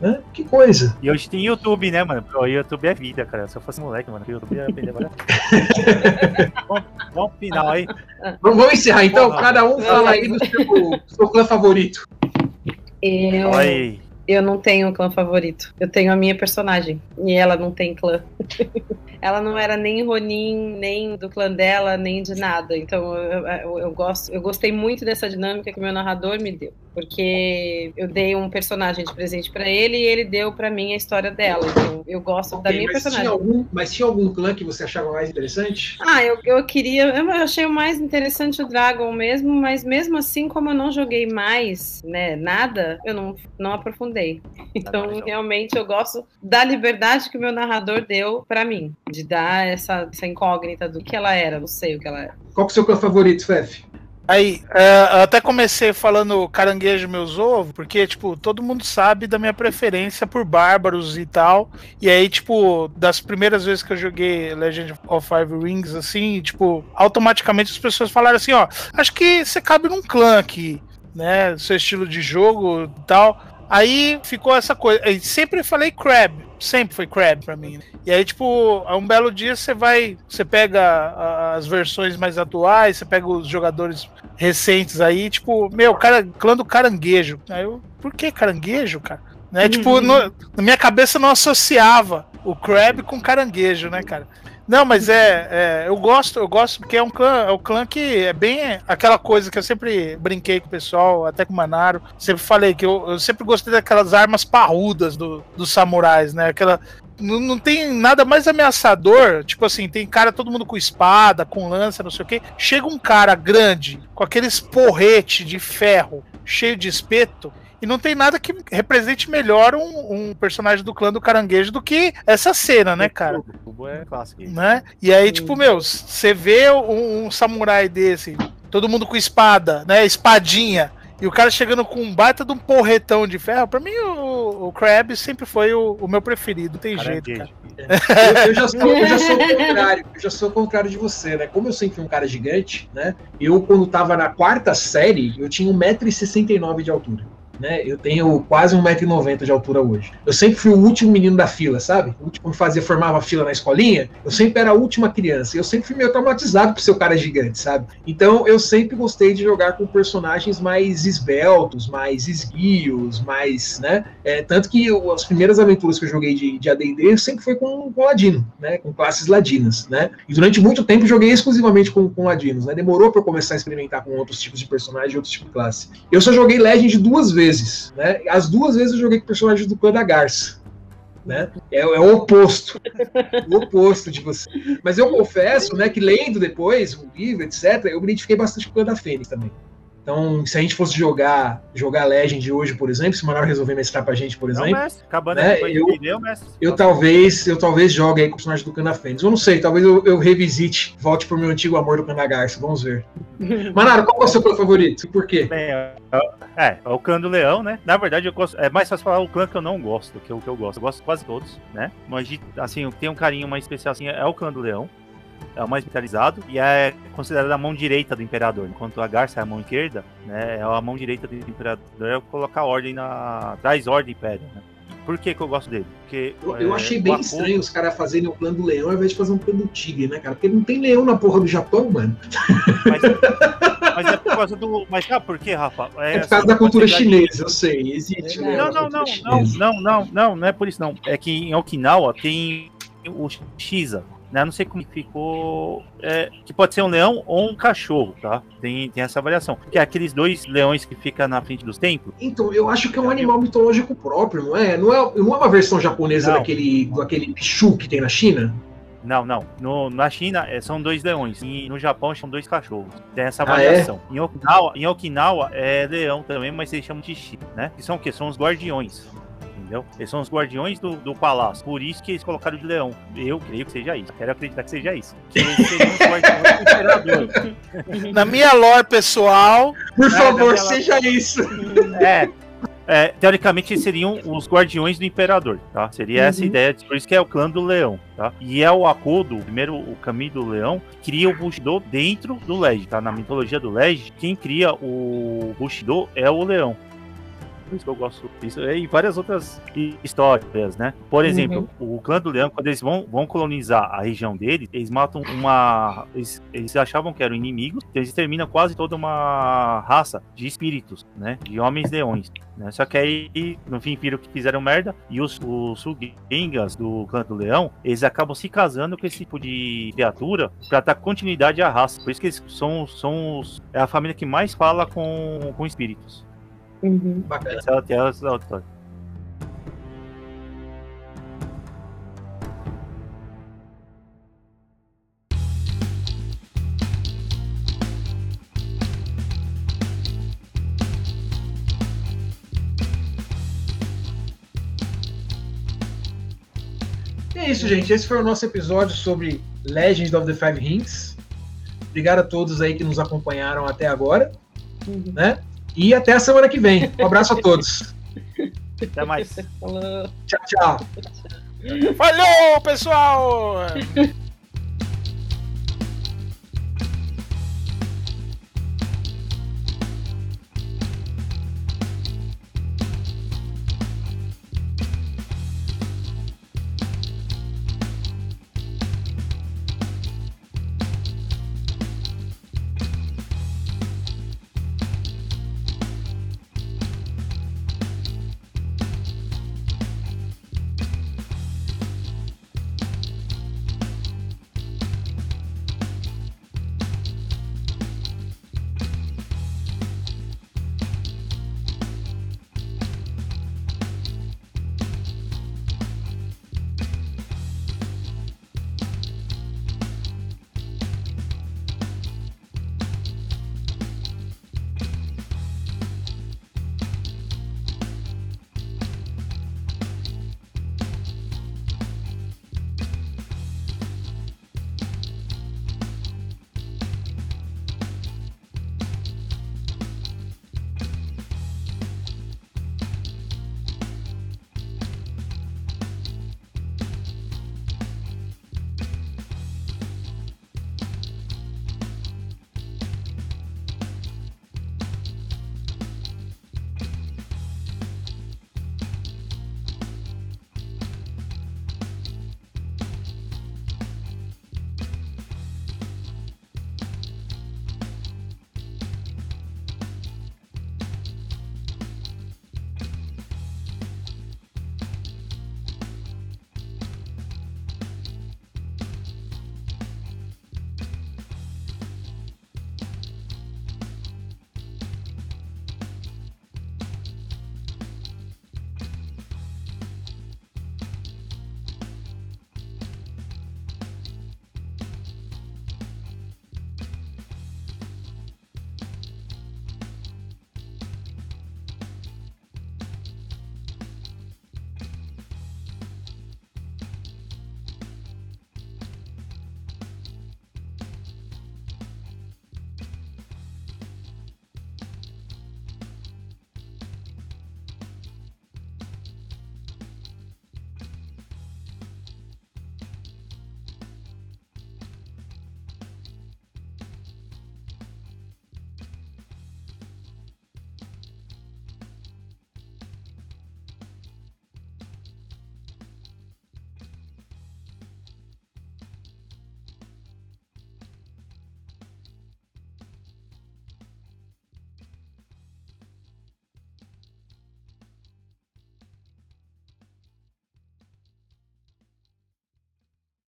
né? Que coisa. E hoje tem YouTube, né, mano? O YouTube é vida, cara. Se eu fosse moleque, mano, o YouTube ia aprender agora. vamos, vamos final aí. Vamos encerrar então. Cada um fala aí do seu, seu clã favorito. Eu... Oi. Eu não tenho um clã favorito. Eu tenho a minha personagem. E ela não tem clã. ela não era nem Ronin, nem do clã dela, nem de nada. Então eu, eu, eu, gosto, eu gostei muito dessa dinâmica que o meu narrador me deu. Porque eu dei um personagem de presente para ele e ele deu para mim a história dela. Então eu gosto okay, da minha mas personagem. Tinha algum, mas tinha algum clã que você achava mais interessante? Ah, eu, eu queria. Eu achei o mais interessante o Dragon mesmo, mas mesmo assim, como eu não joguei mais, né, nada, eu não, não aprofundei aprofundei. Então, realmente, eu gosto da liberdade que o meu narrador deu para mim, de dar essa, essa, incógnita do que ela era, não sei o que ela era. Qual que é o seu clã favorito, Fef? Aí, é, até comecei falando caranguejo meus ovos, porque, tipo, todo mundo sabe da minha preferência por bárbaros e tal. E aí, tipo, das primeiras vezes que eu joguei Legend of Five Rings, assim, tipo, automaticamente as pessoas falaram assim, ó, acho que você cabe num clã aqui, né? Seu estilo de jogo e tal. Aí ficou essa coisa. Eu sempre falei crab. Sempre foi crab pra mim. E aí, tipo, um belo dia você vai. Você pega as versões mais atuais, você pega os jogadores recentes aí, tipo, meu, cara, clã do caranguejo. Aí eu, por que caranguejo, cara? Né? Tipo, uhum. Tipo, no, na minha cabeça não associava o crab com caranguejo, né, cara? Não, mas é, é, eu gosto, eu gosto porque é um clã, é um clã que é bem aquela coisa que eu sempre brinquei com o pessoal, até com o Manaro, sempre falei que eu, eu sempre gostei daquelas armas parrudas do, dos samurais, né? Aquela não, não tem nada mais ameaçador, tipo assim, tem cara todo mundo com espada, com lança, não sei o que. Chega um cara grande com aqueles porrete de ferro, cheio de espeto, e não tem nada que represente melhor um, um, personagem do clã do caranguejo do que essa cena, né, cara? O cubo é clássico. Né? E aí, tipo, meu, você vê um, um samurai desse, todo mundo com espada, né? Espadinha. E o cara chegando com um baita de um porretão de ferro, pra mim o, o Crab sempre foi o, o meu preferido, tem jeito, cara. Eu, eu, já sou, eu, já sou, o contrário, eu já sou o contrário de você, né? Como eu sempre fui um cara gigante, né? Eu, quando tava na quarta série, eu tinha 1,69m de altura né? Eu tenho quase 1,90m de altura hoje. Eu sempre fui o último menino da fila, sabe? O último que fazia, formava fila na escolinha, eu sempre era a última criança. Eu sempre fui meio traumatizado por ser o cara gigante, sabe? Então eu sempre gostei de jogar com personagens mais esbeltos, mais esguios, mais, né? É, tanto que eu, as primeiras aventuras que eu joguei de, de AD&D sempre foi com, com ladino, né? Com classes ladinas, né? E durante muito tempo joguei exclusivamente com, com ladinos, né? Demorou para eu começar a experimentar com outros tipos de personagens, outros tipos de classe. Eu só joguei Legend duas vezes vezes, né? As duas vezes eu joguei com personagens do clã da Garça. Né? É, é, o oposto. o oposto de você. Mas eu confesso né, que lendo depois o livro, etc., eu me identifiquei bastante com o clã da Fênix também. Então, se a gente fosse jogar jogar Legend hoje, por exemplo, se o Manoel resolver mestrar pra gente, por exemplo. Não, mestre. Acabando né, eu, eu, mestre. eu talvez eu talvez jogue aí com o personagem do Cana Fênix. Eu não sei, talvez eu, eu revisite, volte pro meu antigo amor do Cana Garça. Vamos ver. Manaro, qual é o seu clã favorito? Por quê? Bem, é, é, o clã do leão, né? Na verdade, eu gosto, é mais fácil falar o clã que eu não gosto, que é o que eu gosto. Eu gosto quase todos, né? Mas, assim, tem um carinho mais especial, assim, é o clã do leão é o mais militarizado e é considerado a mão direita do imperador, enquanto a garça é a mão esquerda, né? É a mão direita do imperador é colocar ordem na traz ordem e pede, né? Por que, que eu gosto dele? Porque, eu, eu é, achei bem estranho os caras fazerem o plano do leão ao invés de fazer um plano do tigre, né, cara? Porque não tem leão na porra do Japão, mano. Mas, mas é por causa do. Mas sabe por quê, Rafa? É, é por causa da cultura chinesa, eu sei. Existe. Não, não, não, não, não, não, não, não, não é por isso, não. É que em Okinawa tem o Shiza, né? Não sei como ficou. É, que pode ser um leão ou um cachorro, tá? Tem, tem essa variação. Que é aqueles dois leões que ficam na frente dos templos. Então, eu acho que é um animal mitológico próprio, não é? Não é, não é uma versão japonesa não. daquele, daquele Pichu que tem na China? Não, não. No, na China é, são dois leões. E no Japão são dois cachorros. Tem essa Ah, variação. Em, Okinawa, em Okinawa é leão também, mas eles chamam de chi, né? Que são o quê? São os guardiões. Entendeu? Eles são os guardiões do, do palácio. Por isso que eles colocaram de leão. Eu creio que seja isso. Quero acreditar que seja isso. Que eles seriam os guardiões do imperador. Na minha lore pessoal, Por favor, seja isso. É. É, teoricamente eles seriam os guardiões do imperador, tá? Seria essa Uhum. ideia, por isso que é o clã do leão, tá? E é o Akodo, primeiro o caminho do leão, cria o Bushido dentro do Lege, tá? Na mitologia do Lege, quem cria o Bushido é o leão. Por isso que eu gosto disso. E várias outras hi- histórias, né? Por exemplo, o clã do leão, quando eles vão, vão colonizar a região deles, eles matam uma. Eles, eles achavam que eram inimigos, então eles exterminam quase toda uma raça de espíritos, né? De homens leões. Né? Só que aí, no fim, viram que fizeram merda. E os, os Sugengas do clã do leão, eles acabam se casando com esse tipo de criatura pra dar continuidade à raça. Por isso que eles são, são os, é a família que mais fala com, com espíritos. Uhum. Bacana. É é a história. E é isso, gente. Esse foi o nosso episódio sobre Legends of the Five Rings. Obrigado a todos aí que nos acompanharam até agora, Uhum. né? E até a semana que vem. Um abraço a todos. Até mais. Falou. Tchau, tchau. falhou, pessoal!